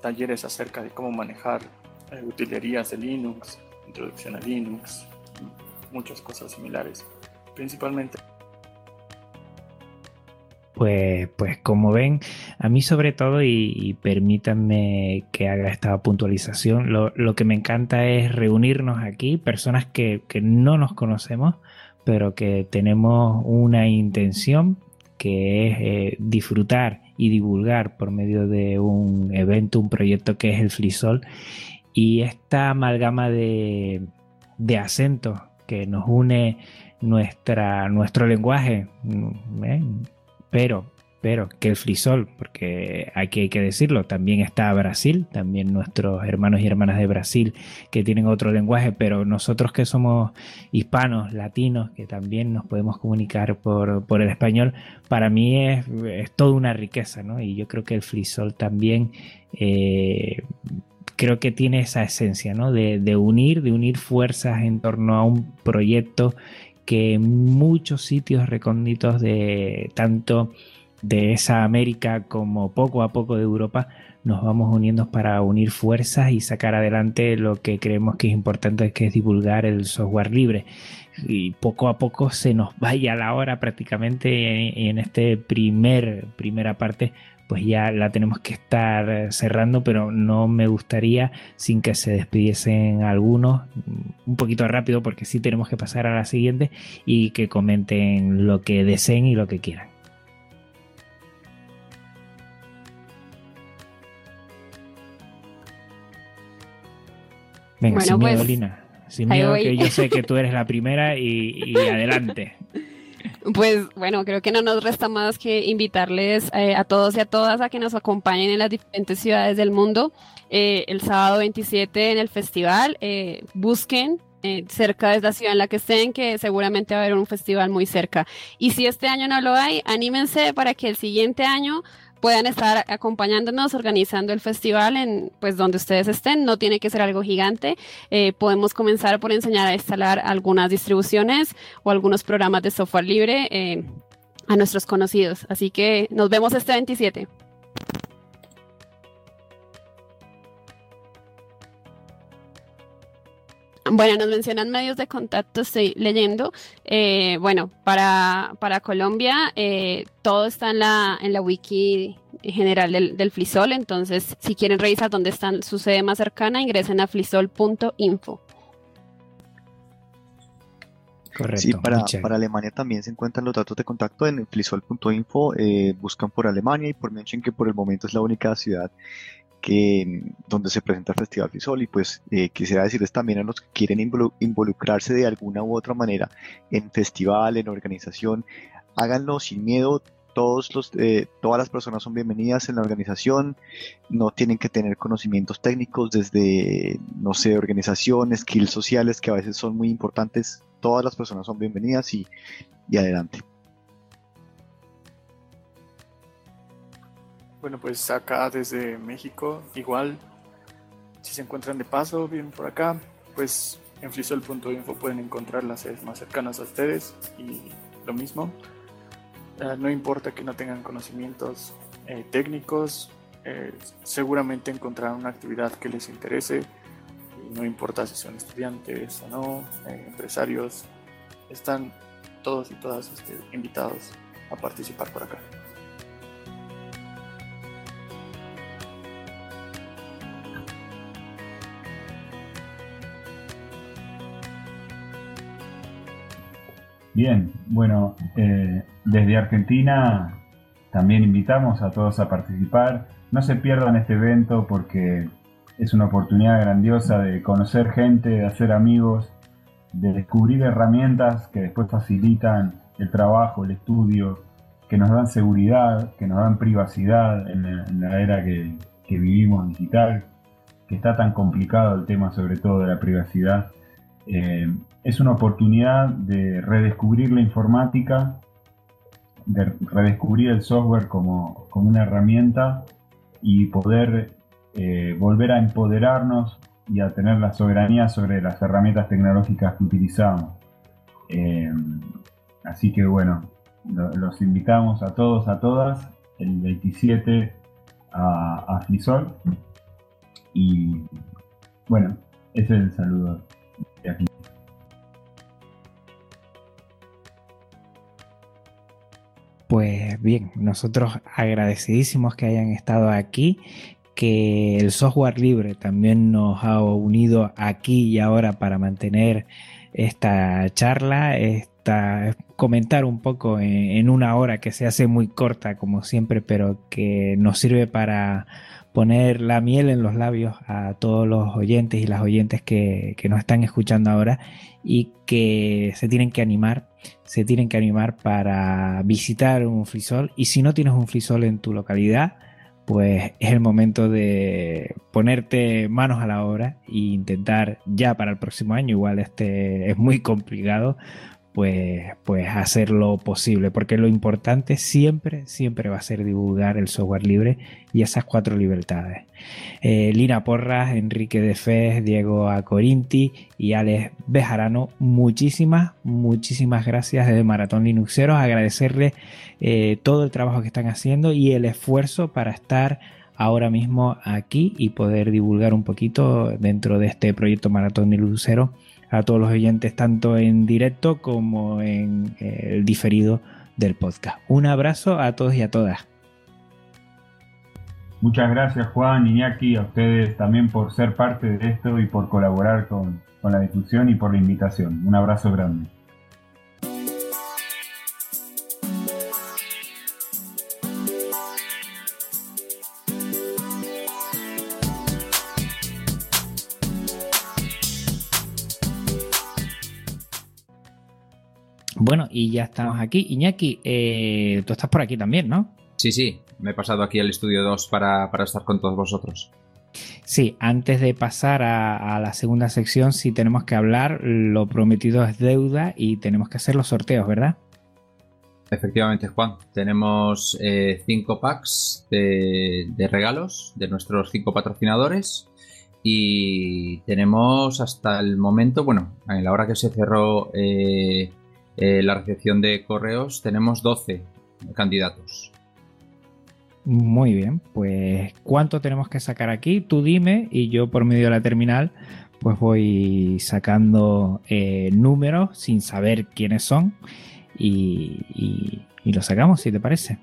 talleres acerca de cómo manejar eh, utilerías de Linux, introducción a Linux, muchas cosas similares, principalmente. Pues, pues como ven, a mí sobre todo, y, permítanme que haga esta puntualización, lo, que me encanta es reunirnos aquí, personas que, que no nos conocemos, pero que tenemos una intención que es eh, disfrutar y divulgar por medio de un evento, un proyecto que es el Flisol. Y esta amalgama de, de acentos que nos une nuestra, nuestro lenguaje, ¿eh? pero pero que el frisol, porque aquí hay que decirlo, también está Brasil, también nuestros hermanos y hermanas de Brasil que tienen otro lenguaje, pero nosotros que somos hispanos, latinos, que también nos podemos comunicar por, el español, para mí es, toda una riqueza, ¿no? Y yo creo que el frisol también... Eh, creo que tiene esa esencia, ¿no? De, de unir, de unir fuerzas en torno a un proyecto que en muchos sitios recónditos de tanto de esa América como poco a poco de Europa nos vamos uniendo para unir fuerzas y sacar adelante lo que creemos que es importante que es divulgar el software libre. Y poco a poco se nos vaya la hora prácticamente y en este primer primera parte pues ya la tenemos que estar cerrando pero no me gustaría sin que se despidiesen algunos un poquito rápido porque sí tenemos que pasar a la siguiente y que comenten lo que deseen y lo que quieran Venga, bueno, sin miedo, pues, Lina. Sin miedo, que yo sé que tú eres la primera y, adelante. Pues bueno, creo que no nos resta más que invitarles eh, a todos y a todas a que nos acompañen en las diferentes ciudades del mundo eh, el sábado 27 en el festival. Eh, busquen cerca de la ciudad en la que estén, que seguramente va a haber un festival muy cerca. Y si este año no lo hay, anímense para que el siguiente año puedan estar acompañándonos, organizando el festival en pues donde ustedes estén. No tiene que ser algo gigante. Eh, podemos comenzar por enseñar a instalar algunas distribuciones o algunos programas de software libre eh, a nuestros conocidos. Así que nos vemos este 27. Bueno, nos mencionan medios de contacto, estoy leyendo. Eh, bueno, para, para Colombia eh, todo está en la, en la wiki general del, del, Flisol, entonces si quieren revisar dónde está su sede más cercana, ingresen a flisol.info. Correcto. Sí, para, para, Alemania también se encuentran los datos de contacto en flisol.info, eh, buscan por Alemania y por mention que por el momento es la única ciudad que, donde se presenta el Festival Fisol y pues eh, quisiera decirles también a los que quieren involucrarse de alguna u otra manera en festival, en organización, háganlo sin miedo. Todos los, eh, todas las personas son bienvenidas en la organización, no tienen que tener conocimientos técnicos desde, no sé, organización, skills sociales que a veces son muy importantes. Todas las personas son bienvenidas y, y adelante. Bueno, pues acá desde México, igual, si se encuentran de paso, bien por acá, pues en flisol.info pueden encontrar las sedes más cercanas a ustedes y lo mismo. Eh, no importa que no tengan conocimientos eh, técnicos, eh, seguramente encontrarán una actividad que les interese. No importa si son estudiantes o no, empresarios, están todos y todas este, invitados a participar por acá. Bien, bueno, eh, desde Argentina también invitamos a todos a participar. No se pierdan este evento porque es una oportunidad grandiosa de conocer gente, de hacer amigos, de descubrir herramientas que después facilitan el trabajo, el estudio, que nos dan seguridad, que nos dan privacidad en la, era que, vivimos digital, que está tan complicado el tema sobre todo de la privacidad. Eh, es una oportunidad de redescubrir la informática de redescubrir el software como, como una herramienta y poder eh, volver a empoderarnos y a tener la soberanía sobre las herramientas tecnológicas que utilizamos. Eh, así que bueno, los invitamos a todos, a todas, el 27 a, a Frisol. Y bueno, ese es el saludo Pues bien, nosotros agradecidísimos que hayan estado aquí, que el software libre también nos ha unido aquí y ahora para mantener esta charla, esta, comentar un poco en, una hora que se hace muy corta como siempre, pero que nos sirve para poner la miel en los labios a todos los oyentes y las oyentes que, que nos están escuchando ahora y que se tienen que animar, se tienen que animar para visitar un frisol. Y si no tienes un frisol en tu localidad, pues es el momento de ponerte manos a la obra e intentar ya para el próximo año, igual este es muy complicado, pues, pues hacer lo posible, porque lo importante siempre, siempre va a ser divulgar el software libre y esas cuatro libertades. Eh, Lina Porras, Enrique de Fez, Diego Acorinti y Alex Bejarano, muchísimas, muchísimas gracias de Maratón Linuxeros, agradecerle eh, todo el trabajo que están haciendo y el esfuerzo para estar ahora mismo aquí y poder divulgar un poquito dentro de este proyecto Maratón Linuxero a todos los oyentes, tanto en directo como en eh, el diferido del podcast. Un abrazo a todos y a todas. Muchas gracias Juan, Iñaki, a ustedes también por ser parte de esto y por colaborar con, con la difusión y por la invitación. Un abrazo grande. Bueno, y ya estamos aquí. Iñaki, eh, tú estás por aquí también, ¿no? Sí, sí, me he pasado aquí al estudio 2 para, estar con todos vosotros. Sí, antes de pasar a, la segunda sección, si tenemos que hablar, lo prometido es deuda y tenemos que hacer los sorteos, ¿verdad? Efectivamente, Juan. Tenemos eh, cinco packs de, regalos de nuestros cinco patrocinadores y tenemos hasta el momento, bueno, en la hora que se cerró eh, eh, la recepción de correos tenemos 12 candidatos. Muy bien, pues ¿cuánto tenemos que sacar aquí? Tú dime y yo por medio de la terminal pues voy sacando eh, números sin saber quiénes son y, lo sacamos si te parece.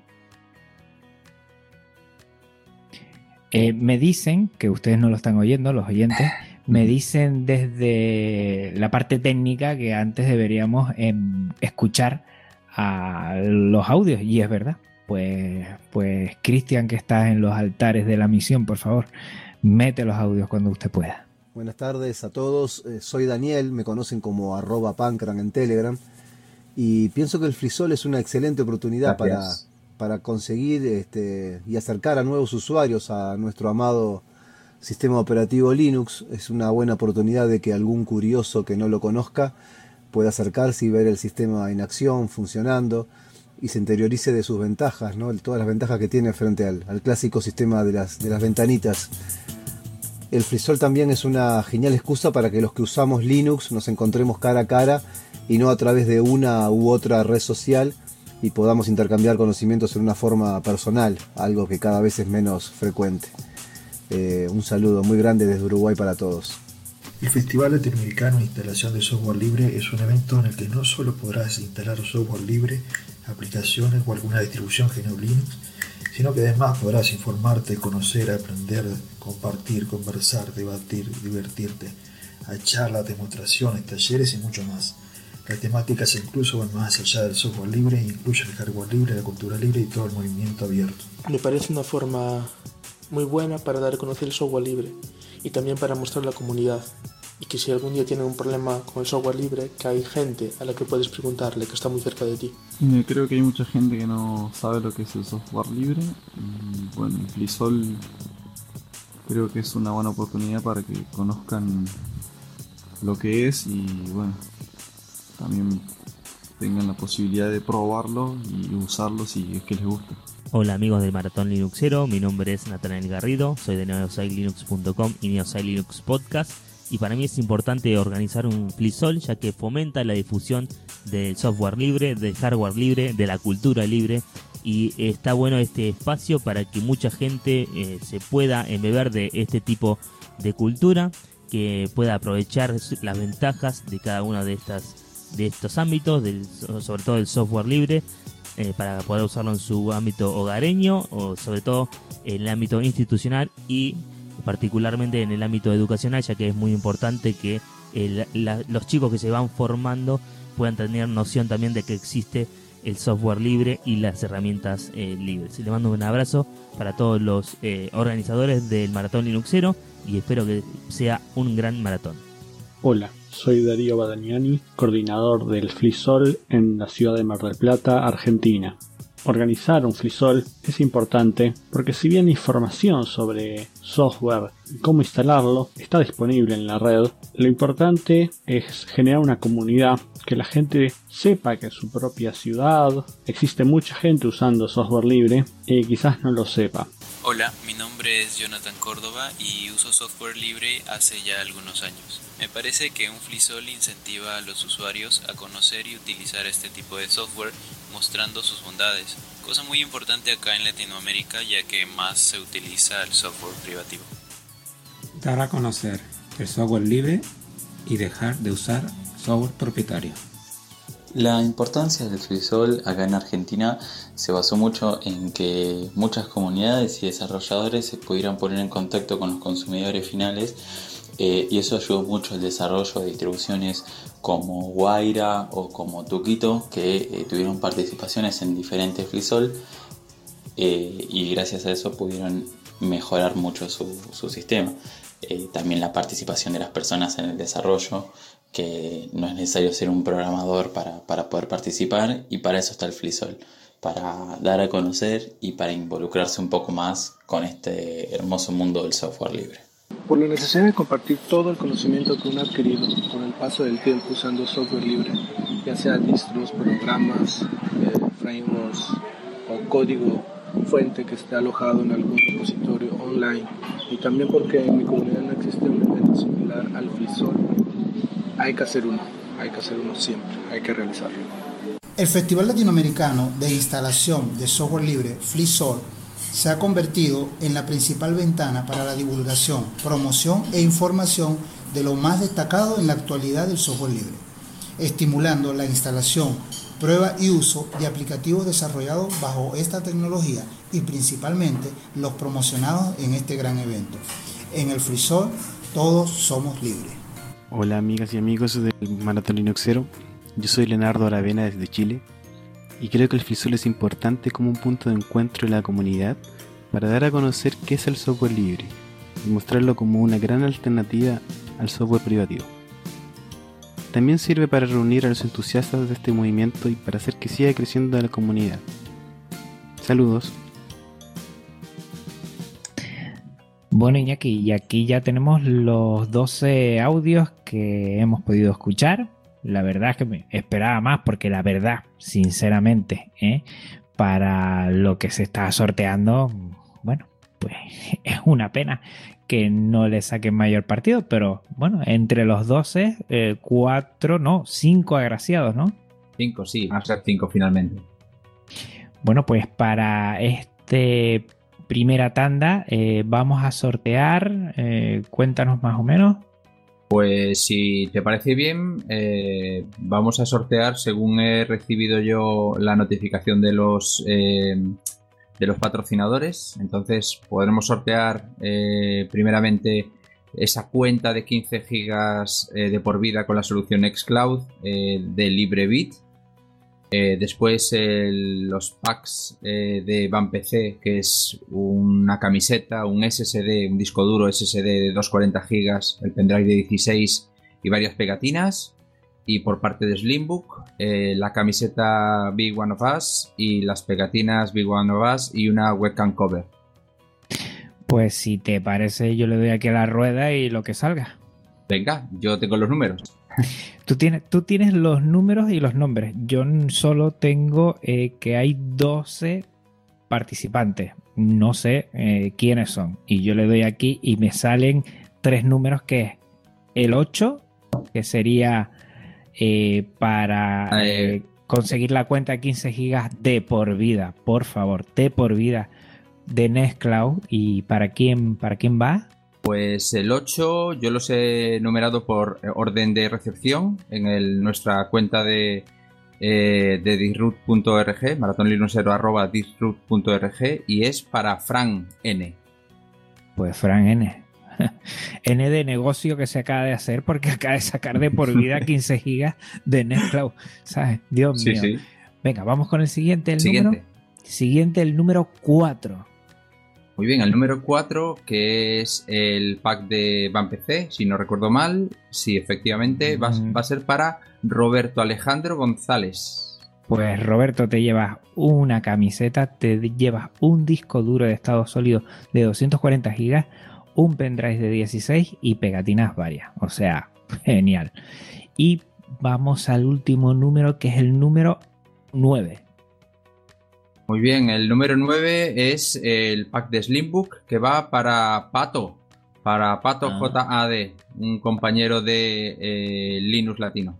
Eh, me dicen que ustedes no lo están oyendo, los oyentes, me dicen desde la parte técnica que antes deberíamos em, escuchar a los audios y es verdad. Pues, pues Cristian que está en los altares de la misión, por favor, mete los audios cuando usted pueda. Buenas tardes a todos, eh, soy Daniel, me conocen como arroba pancran en Telegram y pienso que el frisol es una excelente oportunidad para, para conseguir este, y acercar a nuevos usuarios a nuestro amado sistema operativo Linux. Es una buena oportunidad de que algún curioso que no lo conozca pueda acercarse y ver el sistema en acción, funcionando y se interiorice de sus ventajas, ¿no? todas las ventajas que tiene frente al, clásico sistema de las, de las ventanitas. El FreeSol también es una genial excusa para que los que usamos Linux nos encontremos cara a cara y no a través de una u otra red social y podamos intercambiar conocimientos en una forma personal, algo que cada vez es menos frecuente. Eh, un saludo muy grande desde Uruguay para todos. El Festival Latinoamericano de Instalación de Software Libre es un evento en el que no solo podrás instalar software libre, aplicaciones o alguna distribución GNU Linux, sino que además podrás informarte, conocer, aprender, compartir, conversar, debatir, divertirte, a charlas, demostraciones, talleres y mucho más. La temática se incluso va más allá del software libre e incluye el hardware libre, la cultura libre y todo el movimiento abierto. Me parece una forma muy buena para dar a conocer el software libre y también para mostrar a la comunidad. Y que si algún día tienen un problema con el software libre, que hay gente a la que puedes preguntarle, que está muy cerca de ti. Creo que hay mucha gente que no sabe lo que es el software libre. Bueno, FliSol creo que es una buena oportunidad para que conozcan lo que es y bueno, también tengan la posibilidad de probarlo y usarlo si es que les gusta. Hola amigos del Maratón Linuxero, mi nombre es Nathaniel Garrido, soy de neosailinux.com y Neosailinux Podcast. Y para mí es importante organizar un FliSol ya que fomenta la difusión del software libre, del hardware libre, de la cultura libre. Y está bueno este espacio para que mucha gente eh, se pueda embeber de este tipo de cultura, que pueda aprovechar las ventajas de cada uno de estas de estos ámbitos, del, sobre todo el software libre, eh, para poder usarlo en su ámbito hogareño o sobre todo en el ámbito institucional y particularmente en el ámbito educacional, ya que es muy importante que los chicos que se van formando puedan tener noción también de que existe el software libre y las herramientas eh, libres. Le mando un abrazo para todos los eh, organizadores del Maratón Linuxero y espero que sea un gran maratón. Hola, soy Darío Badaniani, coordinador del FliSol en la ciudad de Mar del Plata, Argentina. Organizar un FreeSol es importante porque si bien información sobre software cómo instalarlo está disponible en la red, lo importante es generar una comunidad que la gente sepa que en su propia ciudad existe mucha gente usando software libre y quizás no lo sepa. Hola, mi nombre es Jonathan Córdoba y uso software libre hace ya algunos años. Me parece que un FreeSol incentiva a los usuarios a conocer y utilizar este tipo de software mostrando sus bondades, cosa muy importante acá en Latinoamérica ya que más se utiliza el software privativo. Dar conocer el software libre y dejar de usar software propietario. La importancia del FreeSol acá en Argentina se basó mucho en que muchas comunidades y desarrolladores se pudieran poner en contacto con los consumidores finales eh, y eso ayudó mucho al desarrollo de distribuciones como Guaira o como Tuquito que eh, tuvieron participaciones en diferentes FreeSol eh, y gracias a eso pudieron mejorar mucho su sistema. También la participación de las personas en el desarrollo que no es necesario ser un programador para, para poder participar y para eso está el FreeSol, para dar a conocer y para involucrarse un poco más con este hermoso mundo del software libre. Por la necesidad de compartir todo el conocimiento que uno ha adquirido con el paso del tiempo usando software libre, ya sea distros, programas, eh, frameworks o código fuente que esté alojado en algún repositorio online y también porque en mi comunidad no existe un evento similar al FreeSol hay que hacer uno, hay que hacer uno siempre, hay que realizarlo. El Festival Latinoamericano de Instalación de Software Libre, FreeSol, se ha convertido en la principal ventana para la divulgación, promoción e información de lo más destacado en la actualidad del software libre, estimulando la instalación, prueba y uso de aplicativos desarrollados bajo esta tecnología y principalmente los promocionados en este gran evento. En el FreeSol todos somos libres. Hola amigas y amigos del Maratón Linuxero, yo soy Leonardo Aravena desde Chile y creo que el FreeSol es importante como un punto de encuentro de la comunidad para dar a conocer qué es el software libre y mostrarlo como una gran alternativa al software privativo. También sirve para reunir a los entusiastas de este movimiento y para hacer que siga creciendo la comunidad. Saludos. Bueno, Iñaki, y aquí ya tenemos los 12 audios que hemos podido escuchar. La verdad es que me esperaba más porque la verdad, sinceramente, ¿eh? para lo que se está sorteando, bueno, pues es una pena que no le saquen mayor partido, pero bueno, entre los 12, eh, 4, no, 5 agraciados, ¿no? 5, sí, van a ser 5 finalmente. Bueno, pues para este primera tanda eh, vamos a sortear. Eh, cuéntanos más o menos. Pues si te parece bien, eh, vamos a sortear según he recibido yo la notificación de los de los patrocinadores. Entonces podremos sortear primeramente esa cuenta de 15 gigas de por vida con la solución Xcloud de LibreBit eh, después los packs eh, de Van PC, que es una camiseta, un SSD, un disco duro SSD de 240 GB, el pendrive de 16 y varias pegatinas. Y por parte de Slimbook, eh, la camiseta Big One of Us y las pegatinas Big One of Us y una webcam cover. Pues si te parece, yo le doy aquí a la rueda y lo que salga. Venga, yo tengo los números. Tú tienes, tú tienes los números y los nombres. Yo solo tengo eh, que hay 12 participantes. No sé eh, quiénes son. Y yo le doy aquí y me salen tres números que es el 8, que sería eh, para conseguir la cuenta de 15 gigas de por vida. Por favor, de por vida de Nextcloud. ¿Y para quién, para quién va? Pues el 8 yo los he numerado por orden de recepción en el, nuestra cuenta de, eh, de disroot.org, y es para Fran N. Pues Fran N. N de negocio que se acaba de hacer porque acaba de sacar de por vida 15 gigas de Nextcloud. ¿Sabes? Dios mío. Venga, vamos con el siguiente. El siguiente. Número, siguiente, el número 4. Muy bien, el número 4, que es el pack de Van PC, si no recuerdo mal, sí, efectivamente, va, a ser para Roberto Alejandro González. Pues Roberto, te llevas una camiseta, te llevas un disco duro de estado sólido de 240 gigas, un pendrive de 16 y pegatinas varias. O sea, genial. Y vamos al último número, que es el número 9. Muy bien, el número 9 es el pack de Slimbook que va para Pato, para Pato ah. JAD, un compañero de eh, Linux Latino.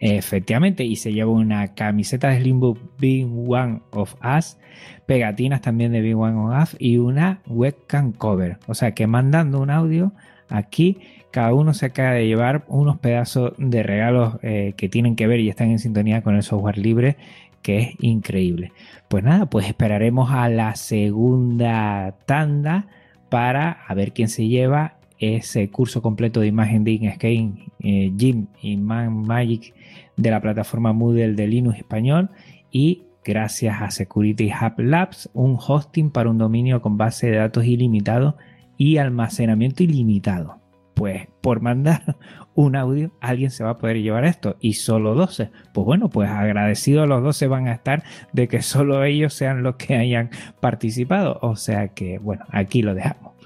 Efectivamente, y se lleva una camiseta de Slimbook Big One of Us, pegatinas también de Big One of Us y una webcam cover. O sea que mandando un audio aquí, cada uno se acaba de llevar unos pedazos de regalos eh, que tienen que ver y están en sintonía con el software libre que es increíble. Pues nada, pues esperaremos a la segunda tanda para a ver quién se lleva ese curso completo de imagen de Inkscape, eh, Jim y Man Magic de la plataforma Moodle de Linux español y gracias a Security Hub Labs un hosting para un dominio con base de datos ilimitado y almacenamiento ilimitado. Pues por mandar un audio, alguien se va a poder llevar esto y solo 12. Pues bueno, pues agradecidos los 12 van a estar de que solo ellos sean los que hayan participado. O sea que, bueno, aquí lo dejamos.